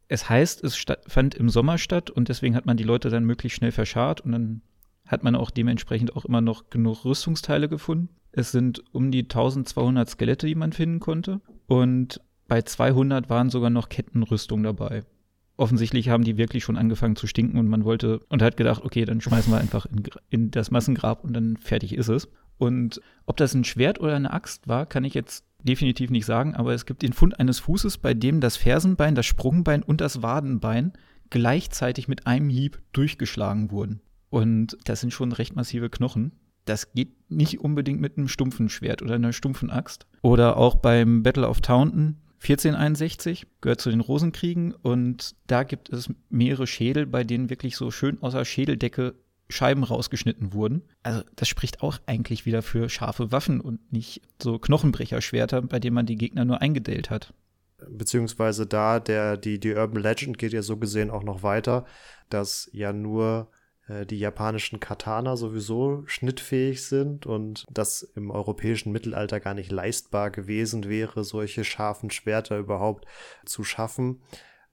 es heißt, es fand im Sommer statt und deswegen hat man die Leute dann möglichst schnell verscharrt und dann hat man auch dementsprechend auch immer noch genug Rüstungsteile gefunden. Es sind um die 1200 Skelette, die man finden konnte. Und bei 200 waren sogar noch Kettenrüstung dabei. Offensichtlich haben die wirklich schon angefangen zu stinken und man wollte und hat gedacht, okay, dann schmeißen wir einfach in, in das Massengrab und dann fertig ist es. Und ob das ein Schwert oder eine Axt war, kann ich jetzt definitiv nicht sagen, aber es gibt den Fund eines Fußes, bei dem das Fersenbein, das Sprungbein und das Wadenbein gleichzeitig mit einem Hieb durchgeschlagen wurden. Und das sind schon recht massive Knochen. Das geht nicht unbedingt mit einem stumpfen Schwert oder einer stumpfen Axt. Oder auch beim Battle of Taunton 1461 gehört zu den Rosenkriegen und da gibt es mehrere Schädel, bei denen wirklich so schön außer Schädeldecke Scheiben rausgeschnitten wurden. Also das spricht auch eigentlich wieder für scharfe Waffen und nicht so Knochenbrecherschwerter, bei denen man die Gegner nur eingedellt hat. Beziehungsweise da, der, die, die Urban Legend geht ja so gesehen auch noch weiter, dass ja nur die japanischen Katana sowieso schnittfähig sind und das im europäischen Mittelalter gar nicht leistbar gewesen wäre, solche scharfen Schwerter überhaupt zu schaffen.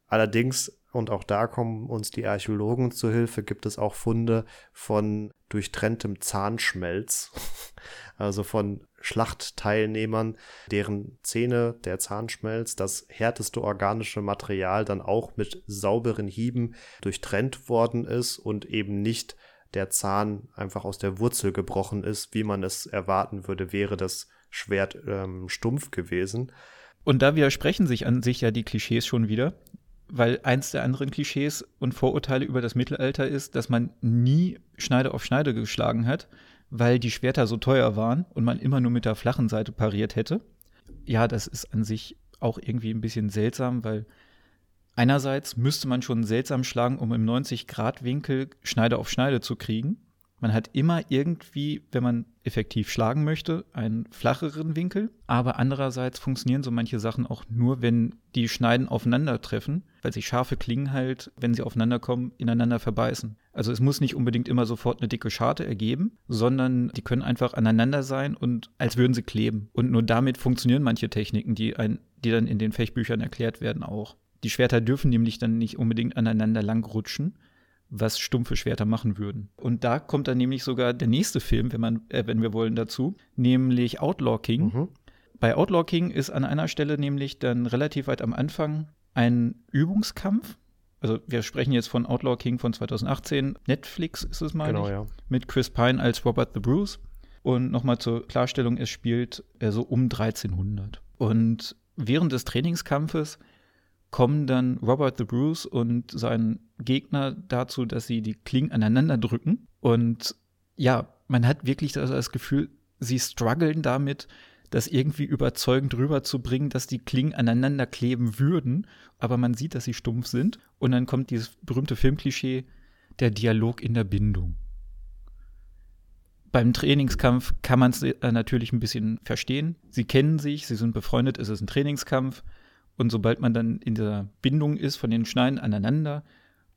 Allerdings, und auch da kommen uns die Archäologen zu Hilfe, gibt es auch Funde von durchtrenntem Zahnschmelz, also von Schlachtteilnehmern, deren Zähne, der Zahnschmelz, das härteste organische Material dann auch mit sauberen Hieben durchtrennt worden ist und eben nicht der Zahn einfach aus der Wurzel gebrochen ist, wie man es erwarten würde, wäre das Schwert ähm, stumpf gewesen. Und da widersprechen sich an sich ja die Klischees schon wieder, weil eins der anderen Klischees und Vorurteile über das Mittelalter ist, dass man nie Schneide auf Schneide geschlagen hat, weil die Schwerter so teuer waren und man immer nur mit der flachen Seite pariert hätte. Ja, das ist an sich auch irgendwie ein bisschen seltsam, weil einerseits müsste man schon seltsam schlagen, um im 90-Grad-Winkel Schneide auf Schneide zu kriegen. Man hat immer irgendwie, wenn man effektiv schlagen möchte, einen flacheren Winkel. Aber andererseits funktionieren so manche Sachen auch nur, wenn die Schneiden aufeinandertreffen, weil sich scharfe Klingen halt, wenn sie aufeinander kommen, ineinander verbeißen. Also es muss nicht unbedingt immer sofort eine dicke Scharte ergeben, sondern die können einfach aneinander sein und als würden sie kleben. Und nur damit funktionieren manche Techniken, die, ein, die dann in den Fechbüchern erklärt werden, auch. Die Schwerter dürfen nämlich dann nicht unbedingt aneinander lang rutschen, was stumpfe Schwerter machen würden. Und da kommt dann nämlich sogar der nächste Film, wenn, man, äh, wenn wir wollen, dazu, nämlich Outlaw King. Mhm. Bei Outlaw King ist an einer Stelle nämlich dann relativ weit am Anfang ein Übungskampf. Also wir sprechen jetzt von Outlaw King von 2018. Netflix ist es mal genau, Ja. Mit Chris Pine als Robert the Bruce. Und nochmal zur Klarstellung, es spielt äh, so um 1300. Und während des Trainingskampfes kommen dann Robert the Bruce und sein Gegner dazu, dass sie die Klingen aneinander drücken. Und ja, man hat wirklich das, das Gefühl, sie strugglen damit, das irgendwie überzeugend rüberzubringen, dass die Klingen aneinander kleben würden, aber man sieht, dass sie stumpf sind. Und dann kommt dieses berühmte Filmklischee, der Dialog in der Bindung. Beim Trainingskampf kann man es äh, natürlich ein bisschen verstehen. Sie kennen sich, sie sind befreundet, es ist ein Trainingskampf. Und sobald man dann in der Bindung ist von den Schneiden aneinander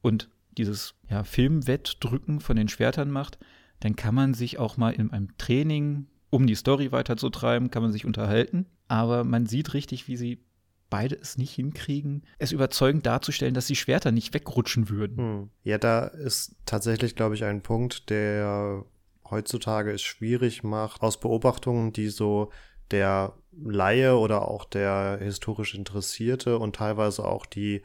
und dieses ja, Filmwettdrücken von den Schwertern macht, dann kann man sich auch mal in einem Training, um die Story weiterzutreiben, kann man sich unterhalten. Aber man sieht richtig, wie sie beide es nicht hinkriegen, es überzeugend darzustellen, dass die Schwerter nicht wegrutschen würden. Hm. Ja, da ist tatsächlich, glaube ich, ein Punkt, der heutzutage es schwierig macht, aus Beobachtungen, die so der Laie oder auch der historisch Interessierte und teilweise auch die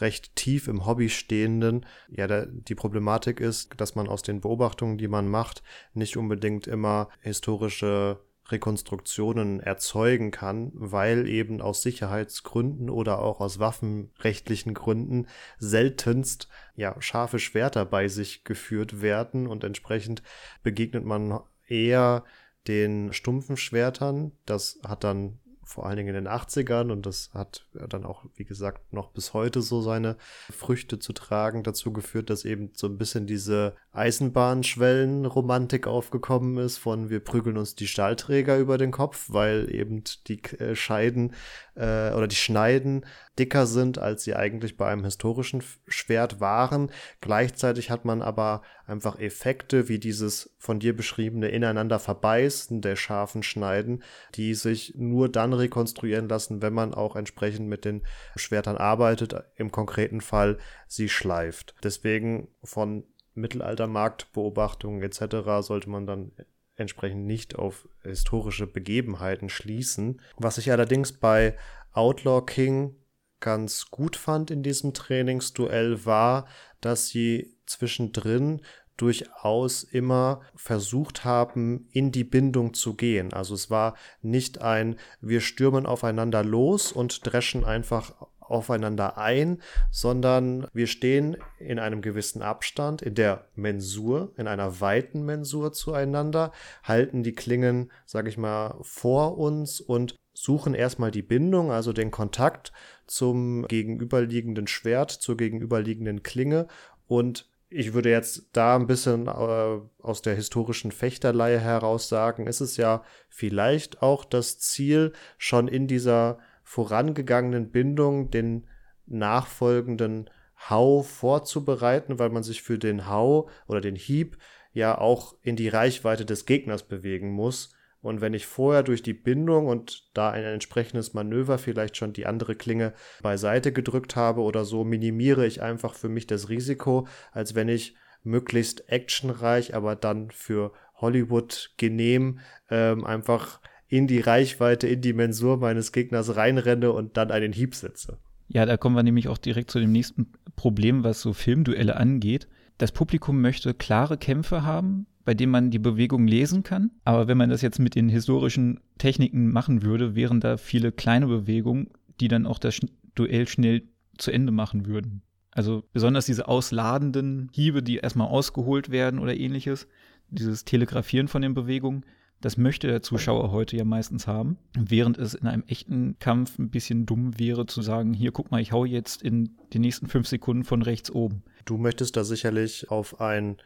recht tief im Hobby stehenden, ja, der, die Problematik ist, dass man aus den Beobachtungen, die man macht, nicht unbedingt immer historische Rekonstruktionen erzeugen kann, weil eben aus Sicherheitsgründen oder auch aus waffenrechtlichen Gründen seltenst ja scharfe Schwerter bei sich geführt werden und entsprechend begegnet man eher den stumpfen Schwertern. Das hat dann vor allen Dingen in den 80ern und das hat dann auch, wie gesagt, noch bis heute so seine Früchte zu tragen, dazu geführt, dass eben so ein bisschen diese Eisenbahnschwellen-Romantik aufgekommen ist von wir prügeln uns die Stahlträger über den Kopf, weil eben die äh, Scheiden äh, oder die Schneiden dicker sind, als sie eigentlich bei einem historischen Schwert waren. Gleichzeitig hat man aber einfach Effekte wie dieses von dir beschriebene ineinander verbeißen der scharfen Schneiden, die sich nur dann rekonstruieren lassen, wenn man auch entsprechend mit den Schwertern arbeitet, im konkreten Fall sie schleift. Deswegen von Mittelaltermarktbeobachtungen etc. sollte man dann entsprechend nicht auf historische Begebenheiten schließen. Was ich allerdings bei Outlaw King ganz gut fand in diesem Trainingsduell war, dass sie zwischendrin durchaus immer versucht haben, in die Bindung zu gehen. Also es war nicht ein, wir stürmen aufeinander los und dreschen einfach aufeinander ein, sondern wir stehen in einem gewissen Abstand, in der Mensur, in einer weiten Mensur zueinander, halten die Klingen, sage ich mal, vor uns und suchen erstmal die Bindung, also den Kontakt zum gegenüberliegenden Schwert, zur gegenüberliegenden Klinge und ich würde jetzt da ein bisschen äh, aus der historischen Fechterleihe heraus sagen, ist es ja vielleicht auch das Ziel, schon in dieser vorangegangenen Bindung den nachfolgenden Hau vorzubereiten, weil man sich für den Hau oder den Hieb ja auch in die Reichweite des Gegners bewegen muss. Und wenn ich vorher durch die Bindung und da ein entsprechendes Manöver vielleicht schon die andere Klinge beiseite gedrückt habe oder so, minimiere ich einfach für mich das Risiko, als wenn ich möglichst actionreich, aber dann für Hollywood genehm ähm, einfach in die Reichweite, in die Mensur meines Gegners reinrenne und dann einen Hieb setze. Ja, da kommen wir nämlich auch direkt zu dem nächsten Problem, was so Filmduelle angeht. Das Publikum möchte klare Kämpfe haben, bei denen man die Bewegung lesen kann. Aber wenn man das jetzt mit den historischen Techniken machen würde, wären da viele kleine Bewegungen, die dann auch das Duell schnell zu Ende machen würden. Also besonders diese ausladenden Hiebe, die erstmal ausgeholt werden oder ähnliches, dieses Telegrafieren von den Bewegungen, das möchte der Zuschauer heute ja meistens haben, während es in einem echten Kampf ein bisschen dumm wäre zu sagen, hier guck mal, ich hau jetzt in den nächsten fünf Sekunden von rechts oben. Du möchtest da sicherlich auf ein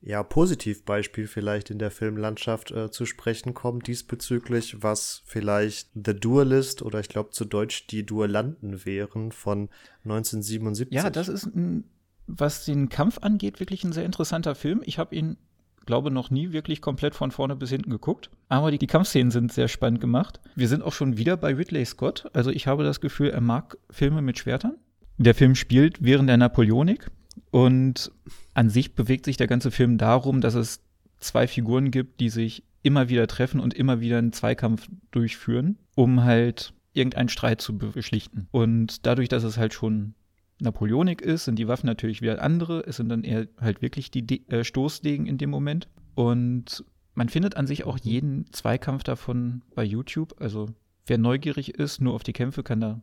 ja, Positivbeispiel vielleicht in der Filmlandschaft äh, zu sprechen kommen diesbezüglich, was vielleicht The Duelist oder ich glaube zu Deutsch die Duellanten wären von 1977. Ja, das ist ein, was den Kampf angeht, wirklich ein sehr interessanter Film. Ich habe ihn glaube, noch nie wirklich komplett von vorne bis hinten geguckt. Aber die, die Kampfszenen sind sehr spannend gemacht. Wir sind auch schon wieder bei Ridley Scott. Also ich habe das Gefühl, er mag Filme mit Schwertern. Der Film spielt während der Napoleonik und an sich bewegt sich der ganze Film darum, dass es zwei Figuren gibt, die sich immer wieder treffen und immer wieder einen Zweikampf durchführen, um halt irgendeinen Streit zu beschlichten. Und dadurch, dass es halt schon Napoleonik ist, sind die Waffen natürlich wieder andere. Es sind dann eher halt wirklich die De äh, Stoßdegen in dem Moment. Und man findet an sich auch jeden Zweikampf davon bei YouTube. Also wer neugierig ist, nur auf die Kämpfe, kann da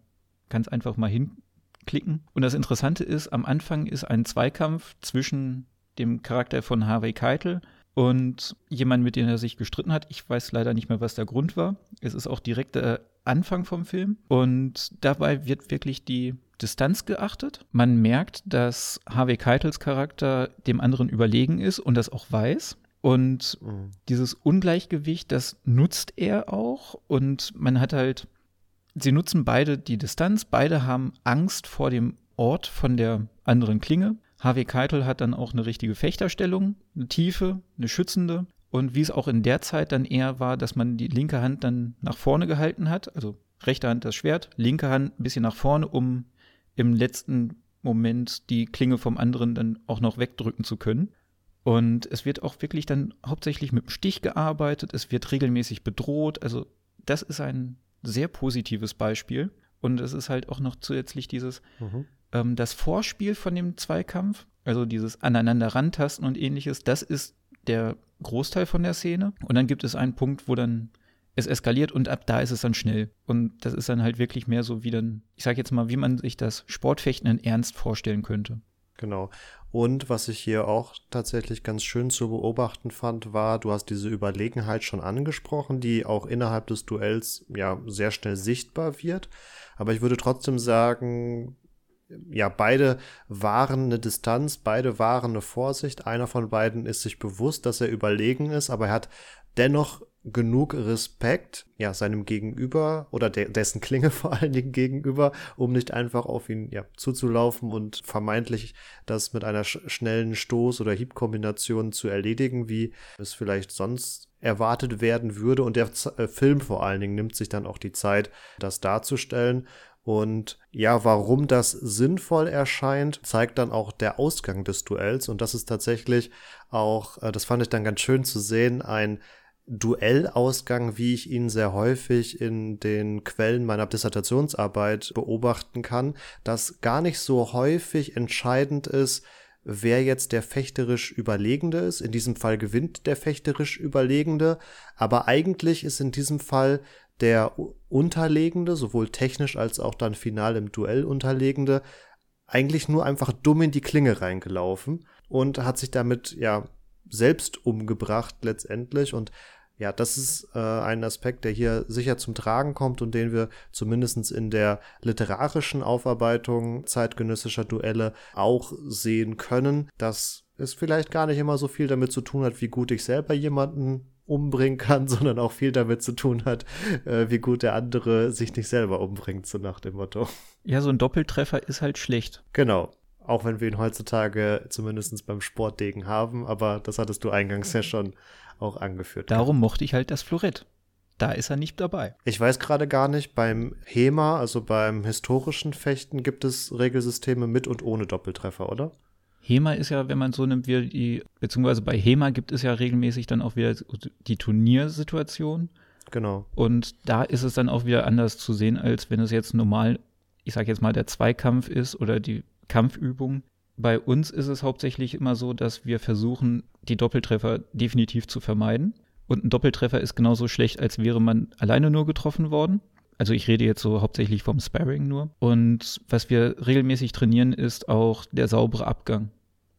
ganz einfach mal hinklicken. Und das Interessante ist, am Anfang ist ein Zweikampf zwischen dem Charakter von Harvey Keitel und jemand, mit dem er sich gestritten hat. Ich weiß leider nicht mehr, was der Grund war. Es ist auch direkt der Anfang vom Film. Und dabei wird wirklich die Distanz geachtet. Man merkt, dass Harvey Keitels Charakter dem anderen überlegen ist und das auch weiß. Und mhm. dieses Ungleichgewicht, das nutzt er auch. Und man hat halt, sie nutzen beide die Distanz, beide haben Angst vor dem Ort von der anderen Klinge. Harvey Keitel hat dann auch eine richtige Fechterstellung, eine tiefe, eine schützende. Und wie es auch in der Zeit dann eher war, dass man die linke Hand dann nach vorne gehalten hat, also rechte Hand das Schwert, linke Hand ein bisschen nach vorne, um im letzten Moment die Klinge vom anderen dann auch noch wegdrücken zu können. Und es wird auch wirklich dann hauptsächlich mit dem Stich gearbeitet, es wird regelmäßig bedroht. Also das ist ein sehr positives Beispiel. Und es ist halt auch noch zusätzlich dieses, mhm. ähm, das Vorspiel von dem Zweikampf, also dieses aneinander rantasten und ähnliches, das ist der Großteil von der Szene. Und dann gibt es einen Punkt, wo dann es eskaliert und ab da ist es dann schnell. Und das ist dann halt wirklich mehr so wie dann, ich sag jetzt mal, wie man sich das Sportfechten in Ernst vorstellen könnte. Genau. Und was ich hier auch tatsächlich ganz schön zu beobachten fand, war, du hast diese Überlegenheit schon angesprochen, die auch innerhalb des Duells ja sehr schnell sichtbar wird. Aber ich würde trotzdem sagen, ja, beide wahren eine Distanz, beide wahren eine Vorsicht. Einer von beiden ist sich bewusst, dass er überlegen ist, aber er hat dennoch genug Respekt, ja, seinem Gegenüber oder de dessen Klinge vor allen Dingen gegenüber, um nicht einfach auf ihn ja, zuzulaufen und vermeintlich das mit einer sch schnellen Stoß- oder Hiebkombination zu erledigen, wie es vielleicht sonst erwartet werden würde. Und der Z äh, Film vor allen Dingen nimmt sich dann auch die Zeit, das darzustellen. Und ja, warum das sinnvoll erscheint, zeigt dann auch der Ausgang des Duells. Und das ist tatsächlich auch, äh, das fand ich dann ganz schön zu sehen, ein Duellausgang, wie ich ihn sehr häufig in den Quellen meiner Dissertationsarbeit beobachten kann, dass gar nicht so häufig entscheidend ist, wer jetzt der fechterisch Überlegende ist. In diesem Fall gewinnt der fechterisch Überlegende, aber eigentlich ist in diesem Fall der Unterlegende, sowohl technisch als auch dann final im Duell Unterlegende, eigentlich nur einfach dumm in die Klinge reingelaufen und hat sich damit ja selbst umgebracht letztendlich und ja, das ist äh, ein Aspekt, der hier sicher zum Tragen kommt und den wir zumindest in der literarischen Aufarbeitung zeitgenössischer Duelle auch sehen können, dass es vielleicht gar nicht immer so viel damit zu tun hat, wie gut ich selber jemanden umbringen kann, sondern auch viel damit zu tun hat, äh, wie gut der andere sich nicht selber umbringt, so nach dem Motto. Ja, so ein Doppeltreffer ist halt schlecht. Genau. Auch wenn wir ihn heutzutage zumindest beim Sportdegen haben, aber das hattest du eingangs ja schon auch angeführt. Darum mochte ich halt das Florett. Da ist er nicht dabei. Ich weiß gerade gar nicht, beim HEMA, also beim historischen Fechten, gibt es Regelsysteme mit und ohne Doppeltreffer, oder? HEMA ist ja, wenn man so nimmt, wie die, beziehungsweise bei HEMA gibt es ja regelmäßig dann auch wieder die Turniersituation. Genau. Und da ist es dann auch wieder anders zu sehen, als wenn es jetzt normal, ich sage jetzt mal, der Zweikampf ist oder die Kampfübung. Bei uns ist es hauptsächlich immer so, dass wir versuchen, die Doppeltreffer definitiv zu vermeiden. Und ein Doppeltreffer ist genauso schlecht, als wäre man alleine nur getroffen worden. Also ich rede jetzt so hauptsächlich vom Sparring nur. Und was wir regelmäßig trainieren, ist auch der saubere Abgang.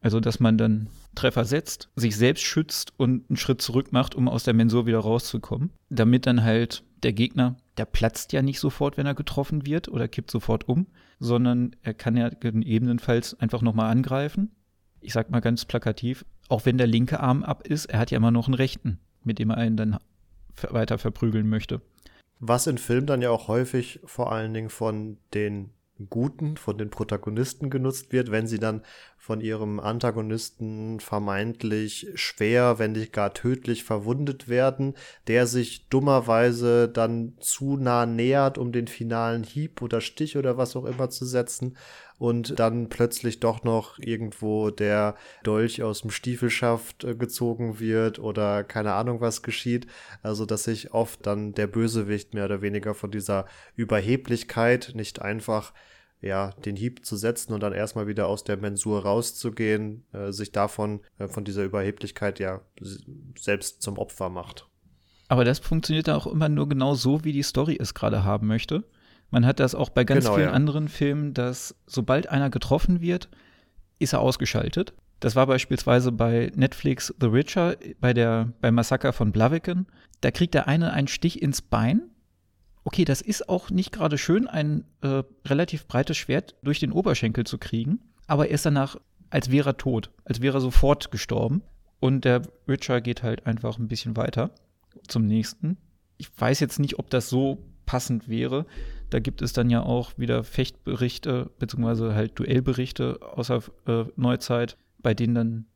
Also dass man dann Treffer setzt, sich selbst schützt und einen Schritt zurück macht, um aus der Mensur wieder rauszukommen. Damit dann halt der Gegner, der platzt ja nicht sofort, wenn er getroffen wird oder kippt sofort um, sondern er kann ja gegebenenfalls einfach nochmal angreifen. Ich sag mal ganz plakativ, auch wenn der linke Arm ab ist, er hat ja immer noch einen rechten, mit dem er einen dann weiter verprügeln möchte. Was in Filmen dann ja auch häufig vor allen Dingen von den Guten, von den Protagonisten genutzt wird, wenn sie dann von ihrem Antagonisten vermeintlich schwer, wenn nicht gar tödlich verwundet werden, der sich dummerweise dann zu nah nähert, um den finalen Hieb oder Stich oder was auch immer zu setzen und dann plötzlich doch noch irgendwo der Dolch aus dem Stiefelschaft äh, gezogen wird oder keine Ahnung was geschieht. Also, dass sich oft dann der Bösewicht mehr oder weniger von dieser Überheblichkeit nicht einfach ja, den Hieb zu setzen und dann erstmal wieder aus der Mensur rauszugehen, äh, sich davon, äh, von dieser Überheblichkeit ja selbst zum Opfer macht. Aber das funktioniert dann auch immer nur genau so, wie die Story es gerade haben möchte. Man hat das auch bei ganz genau, vielen ja. anderen Filmen, dass sobald einer getroffen wird, ist er ausgeschaltet. Das war beispielsweise bei Netflix The Richer, bei der, beim Massaker von Blaviken. Da kriegt der eine einen Stich ins Bein. Okay, das ist auch nicht gerade schön, ein äh, relativ breites Schwert durch den Oberschenkel zu kriegen, aber er ist danach, als wäre er tot, als wäre er sofort gestorben. Und der Richer geht halt einfach ein bisschen weiter zum nächsten. Ich weiß jetzt nicht, ob das so passend wäre. Da gibt es dann ja auch wieder Fechtberichte, beziehungsweise halt Duellberichte außer äh, Neuzeit, bei denen dann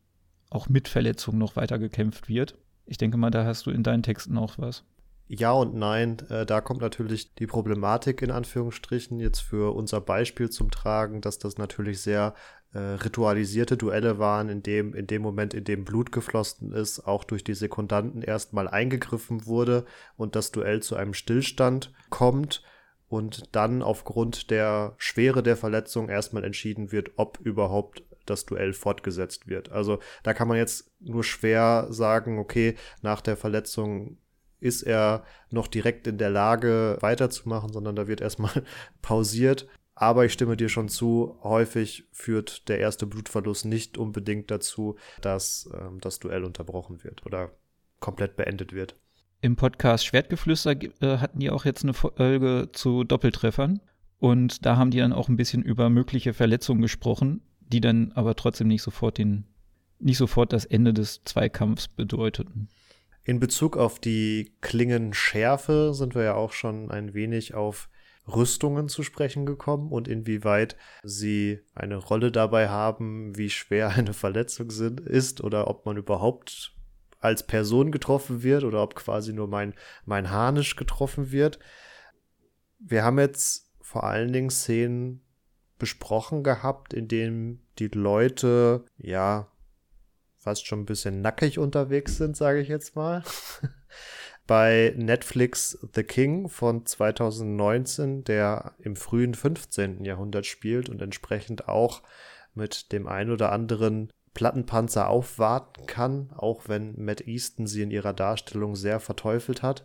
auch mit Verletzungen noch weiter gekämpft wird. Ich denke mal, da hast du in deinen Texten auch was. Ja und nein, äh, da kommt natürlich die Problematik in Anführungsstrichen jetzt für unser Beispiel zum Tragen, dass das natürlich sehr äh, ritualisierte Duelle waren, in dem, in dem Moment, in dem Blut geflossen ist, auch durch die Sekundanten erstmal eingegriffen wurde und das Duell zu einem Stillstand kommt und dann aufgrund der Schwere der Verletzung erstmal entschieden wird, ob überhaupt das Duell fortgesetzt wird. Also da kann man jetzt nur schwer sagen, okay, nach der Verletzung ist er noch direkt in der Lage weiterzumachen, sondern da wird erstmal pausiert. Aber ich stimme dir schon zu, häufig führt der erste Blutverlust nicht unbedingt dazu, dass ähm, das Duell unterbrochen wird oder komplett beendet wird. Im Podcast Schwertgeflüster äh, hatten die auch jetzt eine Folge zu Doppeltreffern. Und da haben die dann auch ein bisschen über mögliche Verletzungen gesprochen, die dann aber trotzdem nicht sofort den, nicht sofort das Ende des Zweikampfs bedeuteten. In Bezug auf die Klingenschärfe sind wir ja auch schon ein wenig auf Rüstungen zu sprechen gekommen und inwieweit sie eine Rolle dabei haben, wie schwer eine Verletzung sind, ist oder ob man überhaupt als Person getroffen wird oder ob quasi nur mein, mein Harnisch getroffen wird. Wir haben jetzt vor allen Dingen Szenen besprochen gehabt, in denen die Leute, ja, fast schon ein bisschen nackig unterwegs sind, sage ich jetzt mal. bei Netflix The King von 2019, der im frühen 15. Jahrhundert spielt und entsprechend auch mit dem ein oder anderen Plattenpanzer aufwarten kann, auch wenn Matt Easton sie in ihrer Darstellung sehr verteufelt hat,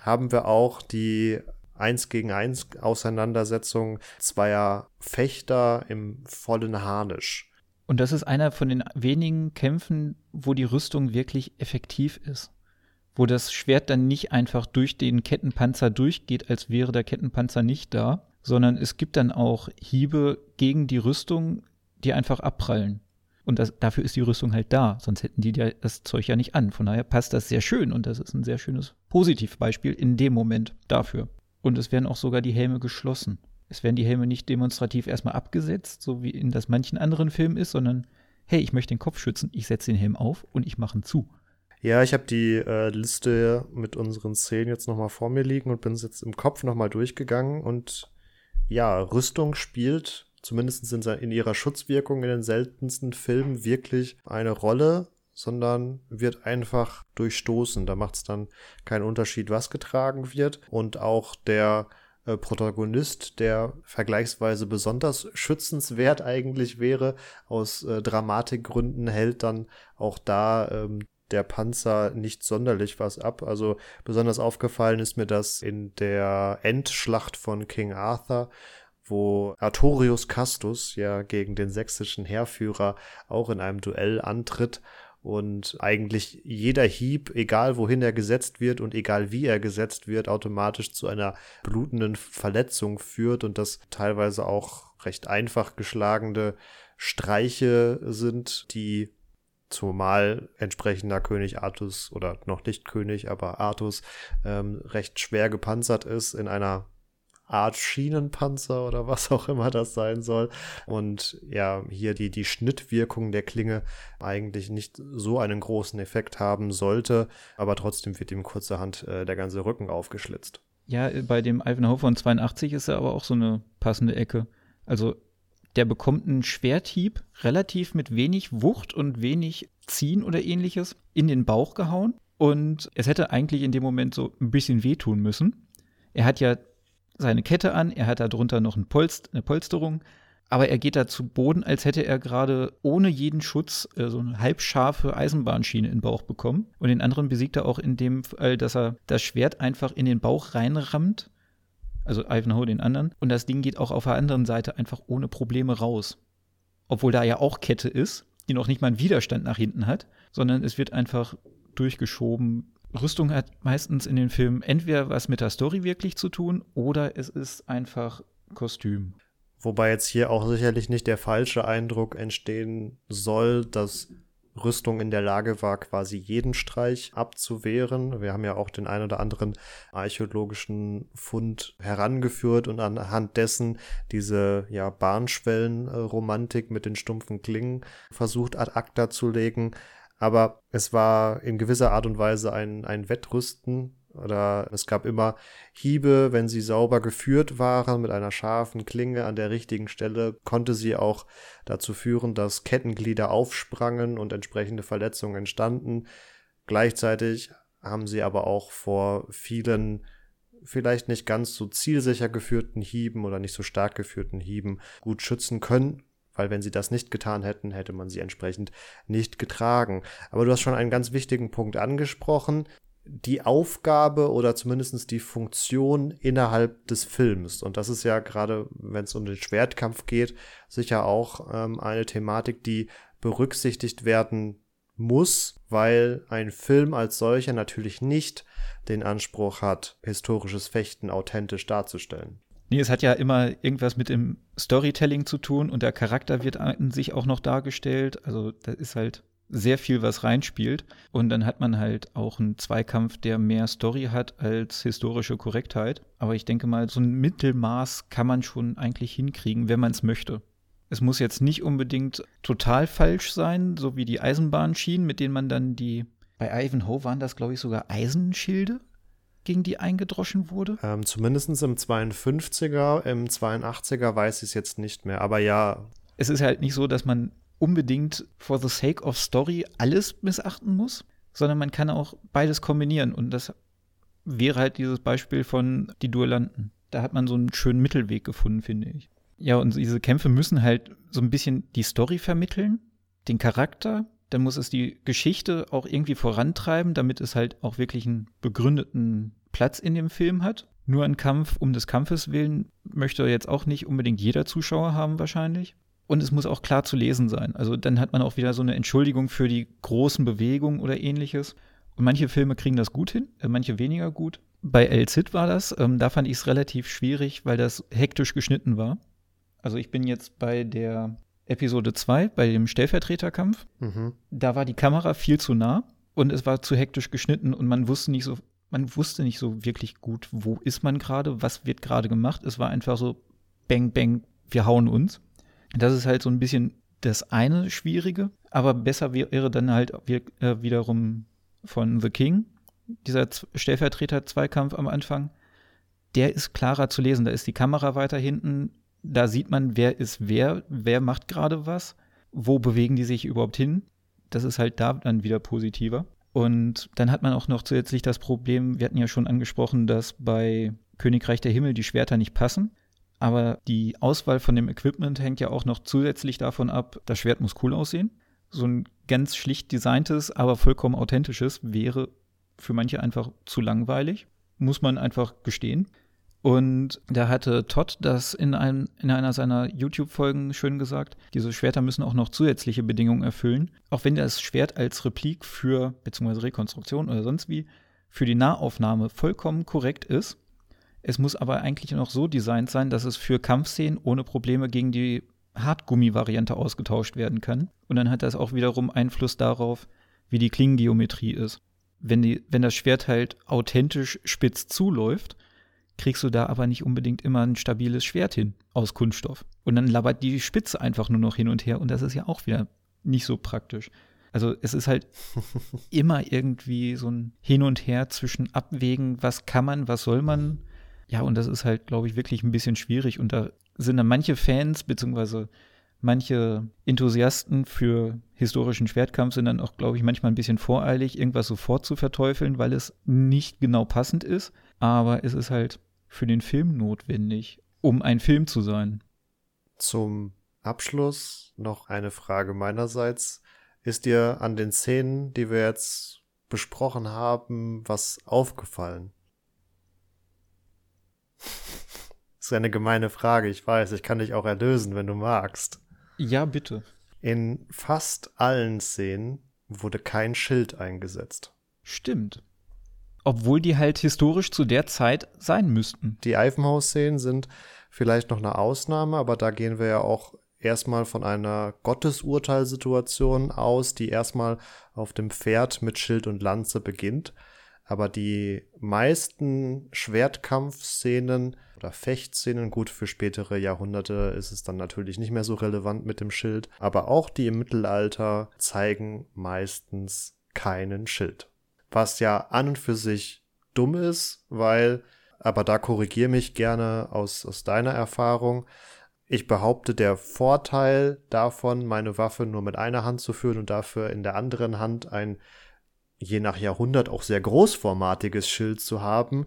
haben wir auch die 1 gegen 1 Auseinandersetzung zweier Fechter im vollen Harnisch. Und das ist einer von den wenigen Kämpfen, wo die Rüstung wirklich effektiv ist. Wo das Schwert dann nicht einfach durch den Kettenpanzer durchgeht, als wäre der Kettenpanzer nicht da, sondern es gibt dann auch Hiebe gegen die Rüstung, die einfach abprallen. Und das, dafür ist die Rüstung halt da, sonst hätten die das Zeug ja nicht an. Von daher passt das sehr schön und das ist ein sehr schönes Positivbeispiel in dem Moment dafür. Und es werden auch sogar die Helme geschlossen. Es werden die Helme nicht demonstrativ erstmal abgesetzt, so wie in das manchen anderen Filmen ist, sondern hey, ich möchte den Kopf schützen, ich setze den Helm auf und ich mache ihn zu. Ja, ich habe die äh, Liste mit unseren Szenen jetzt nochmal vor mir liegen und bin es jetzt im Kopf nochmal durchgegangen und ja, Rüstung spielt zumindest in, in ihrer Schutzwirkung in den seltensten Filmen wirklich eine Rolle, sondern wird einfach durchstoßen. Da macht es dann keinen Unterschied, was getragen wird. Und auch der äh, Protagonist, der vergleichsweise besonders schützenswert eigentlich wäre, aus äh, Dramatikgründen hält dann auch da ähm, der Panzer nicht sonderlich was ab. Also besonders aufgefallen ist mir das in der Endschlacht von King Arthur, wo Artorius Castus ja gegen den sächsischen Heerführer auch in einem Duell antritt und eigentlich jeder Hieb, egal wohin er gesetzt wird und egal wie er gesetzt wird, automatisch zu einer blutenden Verletzung führt und das teilweise auch recht einfach geschlagene Streiche sind, die zumal entsprechender König Artus oder noch nicht König, aber Artus ähm, recht schwer gepanzert ist in einer Art Schienenpanzer oder was auch immer das sein soll. Und ja, hier die, die Schnittwirkung der Klinge eigentlich nicht so einen großen Effekt haben sollte, aber trotzdem wird ihm kurzerhand äh, der ganze Rücken aufgeschlitzt. Ja, bei dem Ivanhoe von 82 ist er aber auch so eine passende Ecke. Also der bekommt einen Schwerthieb relativ mit wenig Wucht und wenig Ziehen oder ähnliches in den Bauch gehauen. Und es hätte eigentlich in dem Moment so ein bisschen wehtun müssen. Er hat ja seine Kette an, er hat darunter noch ein Polst, eine Polsterung, aber er geht da zu Boden, als hätte er gerade ohne jeden Schutz äh, so eine halbscharfe Eisenbahnschiene in den Bauch bekommen. Und den anderen besiegt er auch in dem Fall, dass er das Schwert einfach in den Bauch reinrammt. Also Ivanhoe den anderen. Und das Ding geht auch auf der anderen Seite einfach ohne Probleme raus. Obwohl da ja auch Kette ist, die noch nicht mal einen Widerstand nach hinten hat, sondern es wird einfach durchgeschoben Rüstung hat meistens in den Filmen entweder was mit der Story wirklich zu tun oder es ist einfach Kostüm. Wobei jetzt hier auch sicherlich nicht der falsche Eindruck entstehen soll, dass Rüstung in der Lage war, quasi jeden Streich abzuwehren. Wir haben ja auch den ein oder anderen archäologischen Fund herangeführt und anhand dessen diese ja, Bahnschwellenromantik mit den stumpfen Klingen versucht ad acta zu legen. Aber es war in gewisser Art und Weise ein, ein Wettrüsten oder es gab immer Hiebe, wenn sie sauber geführt waren mit einer scharfen Klinge an der richtigen Stelle, konnte sie auch dazu führen, dass Kettenglieder aufsprangen und entsprechende Verletzungen entstanden. Gleichzeitig haben sie aber auch vor vielen vielleicht nicht ganz so zielsicher geführten Hieben oder nicht so stark geführten Hieben gut schützen können weil wenn sie das nicht getan hätten, hätte man sie entsprechend nicht getragen. Aber du hast schon einen ganz wichtigen Punkt angesprochen. Die Aufgabe oder zumindest die Funktion innerhalb des Films. Und das ist ja gerade, wenn es um den Schwertkampf geht, sicher auch ähm, eine Thematik, die berücksichtigt werden muss, weil ein Film als solcher natürlich nicht den Anspruch hat, historisches Fechten authentisch darzustellen. Nee, es hat ja immer irgendwas mit dem Storytelling zu tun und der Charakter wird an sich auch noch dargestellt. Also da ist halt sehr viel, was reinspielt. Und dann hat man halt auch einen Zweikampf, der mehr Story hat als historische Korrektheit. Aber ich denke mal, so ein Mittelmaß kann man schon eigentlich hinkriegen, wenn man es möchte. Es muss jetzt nicht unbedingt total falsch sein, so wie die Eisenbahnschienen, mit denen man dann die. Bei Ivanhoe waren das, glaube ich, sogar Eisenschilde, gegen die eingedroschen wurde? Ähm, Zumindest im 52er, im 82er weiß ich es jetzt nicht mehr, aber ja. Es ist halt nicht so, dass man unbedingt for the sake of story alles missachten muss, sondern man kann auch beides kombinieren und das wäre halt dieses Beispiel von die Duellanten. Da hat man so einen schönen Mittelweg gefunden, finde ich. Ja, und diese Kämpfe müssen halt so ein bisschen die Story vermitteln, den Charakter, dann muss es die Geschichte auch irgendwie vorantreiben, damit es halt auch wirklich einen begründeten Platz in dem Film hat. Nur ein Kampf um des Kampfes willen möchte jetzt auch nicht unbedingt jeder Zuschauer haben wahrscheinlich. Und es muss auch klar zu lesen sein. Also dann hat man auch wieder so eine Entschuldigung für die großen Bewegungen oder ähnliches. Und manche Filme kriegen das gut hin, äh, manche weniger gut. Bei El Cid war das, ähm, da fand ich es relativ schwierig, weil das hektisch geschnitten war. Also ich bin jetzt bei der Episode 2, bei dem Stellvertreterkampf. Mhm. Da war die Kamera viel zu nah und es war zu hektisch geschnitten und man wusste nicht so, man wusste nicht so wirklich gut, wo ist man gerade, was wird gerade gemacht. Es war einfach so, bang, bang, wir hauen uns. Das ist halt so ein bisschen das eine Schwierige, aber besser wäre dann halt äh, wiederum von The King, dieser Stellvertreter-Zweikampf am Anfang. Der ist klarer zu lesen. Da ist die Kamera weiter hinten. Da sieht man, wer ist wer, wer macht gerade was, wo bewegen die sich überhaupt hin. Das ist halt da dann wieder positiver. Und dann hat man auch noch zusätzlich das Problem, wir hatten ja schon angesprochen, dass bei Königreich der Himmel die Schwerter nicht passen. Aber die Auswahl von dem Equipment hängt ja auch noch zusätzlich davon ab, das Schwert muss cool aussehen. So ein ganz schlicht designtes, aber vollkommen authentisches wäre für manche einfach zu langweilig. Muss man einfach gestehen. Und da hatte Todd das in, einem, in einer seiner YouTube-Folgen schön gesagt. Diese Schwerter müssen auch noch zusätzliche Bedingungen erfüllen. Auch wenn das Schwert als Replik für, beziehungsweise Rekonstruktion oder sonst wie, für die Nahaufnahme vollkommen korrekt ist, es muss aber eigentlich noch so designt sein, dass es für Kampfszenen ohne Probleme gegen die Hartgummi-Variante ausgetauscht werden kann. Und dann hat das auch wiederum Einfluss darauf, wie die Klingengeometrie ist. Wenn, die, wenn das Schwert halt authentisch spitz zuläuft, kriegst du da aber nicht unbedingt immer ein stabiles Schwert hin aus Kunststoff. Und dann labert die Spitze einfach nur noch hin und her und das ist ja auch wieder nicht so praktisch. Also es ist halt immer irgendwie so ein Hin und Her zwischen Abwägen, was kann man, was soll man ja, und das ist halt, glaube ich, wirklich ein bisschen schwierig. Und da sind dann manche Fans, beziehungsweise manche Enthusiasten für historischen Schwertkampf sind dann auch, glaube ich, manchmal ein bisschen voreilig, irgendwas sofort zu verteufeln, weil es nicht genau passend ist. Aber es ist halt für den Film notwendig, um ein Film zu sein. Zum Abschluss noch eine Frage meinerseits. Ist dir an den Szenen, die wir jetzt besprochen haben, was aufgefallen? Das ist eine gemeine Frage, ich weiß. Ich kann dich auch erlösen, wenn du magst. Ja, bitte. In fast allen Szenen wurde kein Schild eingesetzt. Stimmt. Obwohl die halt historisch zu der Zeit sein müssten. Die Eifenhaus-Szenen sind vielleicht noch eine Ausnahme, aber da gehen wir ja auch erstmal von einer Gottesurteilsituation aus, die erstmal auf dem Pferd mit Schild und Lanze beginnt. Aber die meisten Schwertkampfszenen oder Fechtszenen, gut für spätere Jahrhunderte ist es dann natürlich nicht mehr so relevant mit dem Schild, aber auch die im Mittelalter zeigen meistens keinen Schild. Was ja an und für sich dumm ist, weil, aber da korrigier mich gerne aus, aus deiner Erfahrung, ich behaupte, der Vorteil davon, meine Waffe nur mit einer Hand zu führen und dafür in der anderen Hand ein je nach Jahrhundert auch sehr großformatiges Schild zu haben,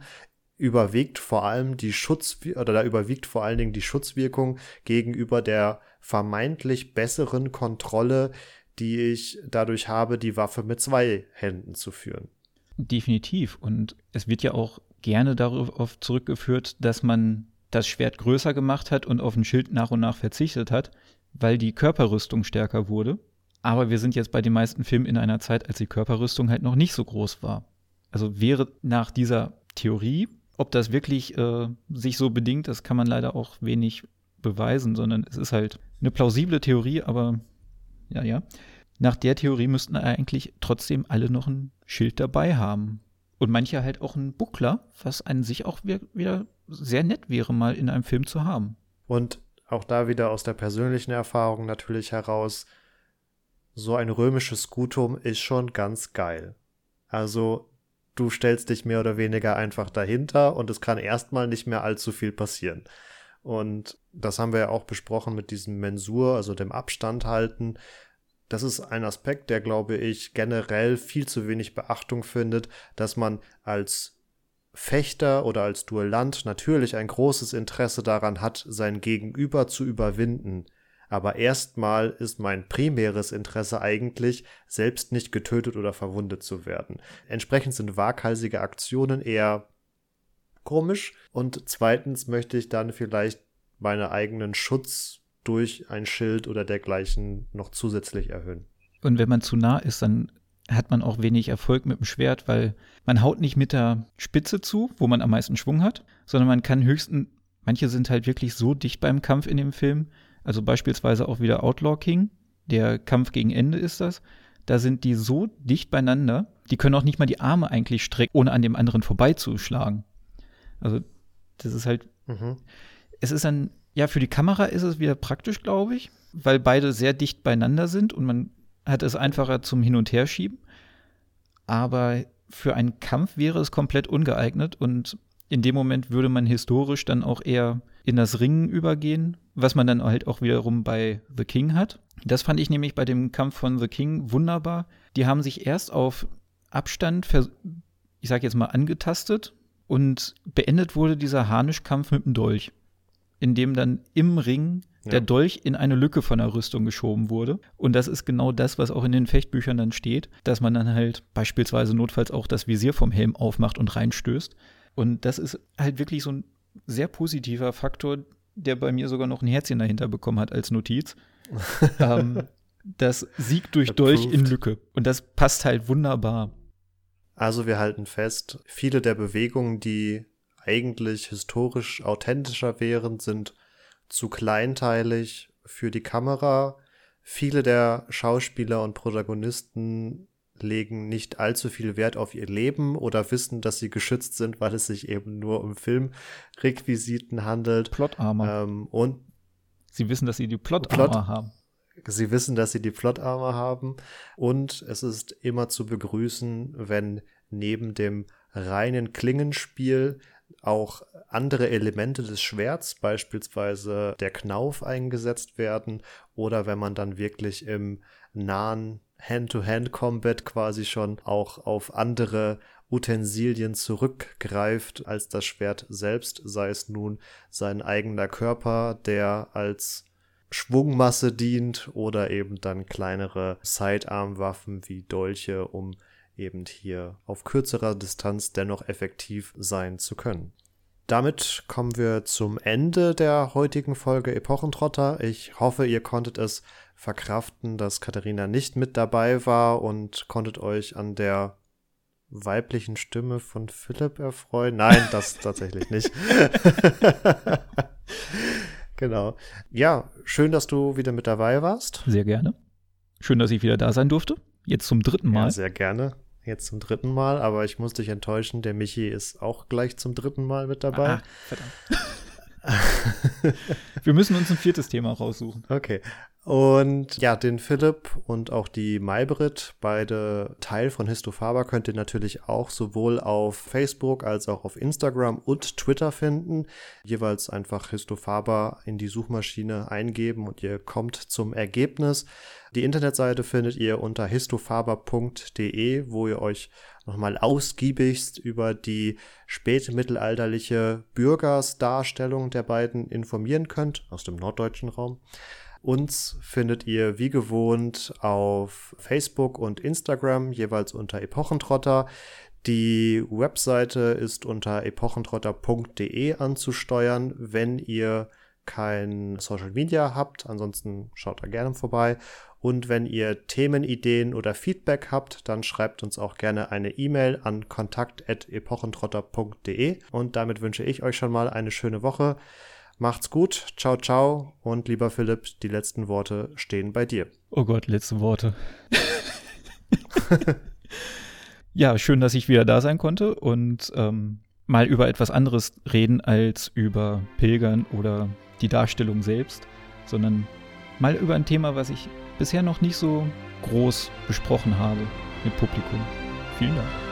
überwiegt vor allem die Schutz oder da überwiegt vor allen Dingen die Schutzwirkung gegenüber der vermeintlich besseren Kontrolle, die ich dadurch habe, die Waffe mit zwei Händen zu führen. Definitiv. Und es wird ja auch gerne darauf zurückgeführt, dass man das Schwert größer gemacht hat und auf ein Schild nach und nach verzichtet hat, weil die Körperrüstung stärker wurde. Aber wir sind jetzt bei den meisten Filmen in einer Zeit, als die Körperrüstung halt noch nicht so groß war. Also wäre nach dieser Theorie, ob das wirklich äh, sich so bedingt, das kann man leider auch wenig beweisen, sondern es ist halt eine plausible Theorie, aber ja, ja. Nach der Theorie müssten eigentlich trotzdem alle noch ein Schild dabei haben. Und manche halt auch einen Buckler, was an sich auch wieder sehr nett wäre, mal in einem Film zu haben. Und auch da wieder aus der persönlichen Erfahrung natürlich heraus, so ein römisches Gutum ist schon ganz geil. Also du stellst dich mehr oder weniger einfach dahinter und es kann erstmal nicht mehr allzu viel passieren. Und das haben wir ja auch besprochen mit diesem Mensur, also dem Abstand halten. Das ist ein Aspekt, der, glaube ich, generell viel zu wenig Beachtung findet, dass man als Fechter oder als Duellant natürlich ein großes Interesse daran hat, sein Gegenüber zu überwinden. Aber erstmal ist mein primäres Interesse eigentlich, selbst nicht getötet oder verwundet zu werden. Entsprechend sind waghalsige Aktionen eher komisch. Und zweitens möchte ich dann vielleicht meinen eigenen Schutz durch ein Schild oder dergleichen noch zusätzlich erhöhen. Und wenn man zu nah ist, dann hat man auch wenig Erfolg mit dem Schwert, weil man haut nicht mit der Spitze zu, wo man am meisten Schwung hat, sondern man kann höchstens, manche sind halt wirklich so dicht beim Kampf in dem Film, also beispielsweise auch wieder Outlaw King, der Kampf gegen Ende ist das, da sind die so dicht beieinander, die können auch nicht mal die Arme eigentlich strecken, ohne an dem anderen vorbeizuschlagen. Also das ist halt, mhm. es ist dann, ja, für die Kamera ist es wieder praktisch, glaube ich, weil beide sehr dicht beieinander sind und man hat es einfacher zum Hin- und Herschieben. Aber für einen Kampf wäre es komplett ungeeignet und in dem Moment würde man historisch dann auch eher in das Ringen übergehen, was man dann halt auch wiederum bei The King hat. Das fand ich nämlich bei dem Kampf von The King wunderbar. Die haben sich erst auf Abstand, ich sag jetzt mal, angetastet und beendet wurde dieser Harnischkampf mit dem Dolch, in dem dann im Ring der Dolch in eine Lücke von der Rüstung geschoben wurde. Und das ist genau das, was auch in den Fechtbüchern dann steht, dass man dann halt beispielsweise notfalls auch das Visier vom Helm aufmacht und reinstößt. Und das ist halt wirklich so ein sehr positiver Faktor, der bei mir sogar noch ein Herzchen dahinter bekommen hat als Notiz. ähm, das Sieg durch Dolch in Lücke. Und das passt halt wunderbar. Also wir halten fest, viele der Bewegungen, die eigentlich historisch authentischer wären, sind zu kleinteilig für die Kamera. Viele der Schauspieler und Protagonisten legen nicht allzu viel Wert auf ihr Leben oder wissen, dass sie geschützt sind, weil es sich eben nur um Filmrequisiten handelt. Plotarmer. Ähm, und sie wissen, dass sie die Plotarmer Plot haben. Sie wissen, dass sie die Plotarmer haben. Und es ist immer zu begrüßen, wenn neben dem reinen Klingenspiel auch andere Elemente des Schwerts, beispielsweise der Knauf, eingesetzt werden oder wenn man dann wirklich im nahen Hand-to-Hand-Combat quasi schon auch auf andere Utensilien zurückgreift als das Schwert selbst, sei es nun sein eigener Körper, der als Schwungmasse dient oder eben dann kleinere Sidearm-Waffen wie Dolche, um eben hier auf kürzerer Distanz dennoch effektiv sein zu können. Damit kommen wir zum Ende der heutigen Folge Epochentrotter. Ich hoffe, ihr konntet es verkraften, dass Katharina nicht mit dabei war und konntet euch an der weiblichen Stimme von Philipp erfreuen. Nein, das tatsächlich nicht. genau. Ja, schön, dass du wieder mit dabei warst. Sehr gerne. Schön, dass ich wieder da sein durfte. Jetzt zum dritten Mal. Ja, sehr gerne jetzt zum dritten Mal, aber ich muss dich enttäuschen, der Michi ist auch gleich zum dritten Mal mit dabei. Ah, verdammt. Wir müssen uns ein viertes Thema raussuchen. Okay. Und ja, den Philipp und auch die Maybrit, beide Teil von Histofaber, könnt ihr natürlich auch sowohl auf Facebook als auch auf Instagram und Twitter finden. Jeweils einfach Histofaber in die Suchmaschine eingeben und ihr kommt zum Ergebnis. Die Internetseite findet ihr unter histofaber.de, wo ihr euch nochmal ausgiebigst über die spätmittelalterliche Bürgersdarstellung der beiden informieren könnt, aus dem norddeutschen Raum. Uns findet ihr wie gewohnt auf Facebook und Instagram, jeweils unter Epochentrotter. Die Webseite ist unter epochentrotter.de anzusteuern, wenn ihr kein Social Media habt. Ansonsten schaut da gerne vorbei. Und wenn ihr Themenideen oder Feedback habt, dann schreibt uns auch gerne eine E-Mail an kontakt.epochentrotter.de. Und damit wünsche ich euch schon mal eine schöne Woche. Macht's gut, ciao, ciao und lieber Philipp, die letzten Worte stehen bei dir. Oh Gott, letzte Worte. ja, schön, dass ich wieder da sein konnte und ähm, mal über etwas anderes reden als über Pilgern oder die Darstellung selbst, sondern mal über ein Thema, was ich bisher noch nicht so groß besprochen habe mit Publikum. Vielen Dank.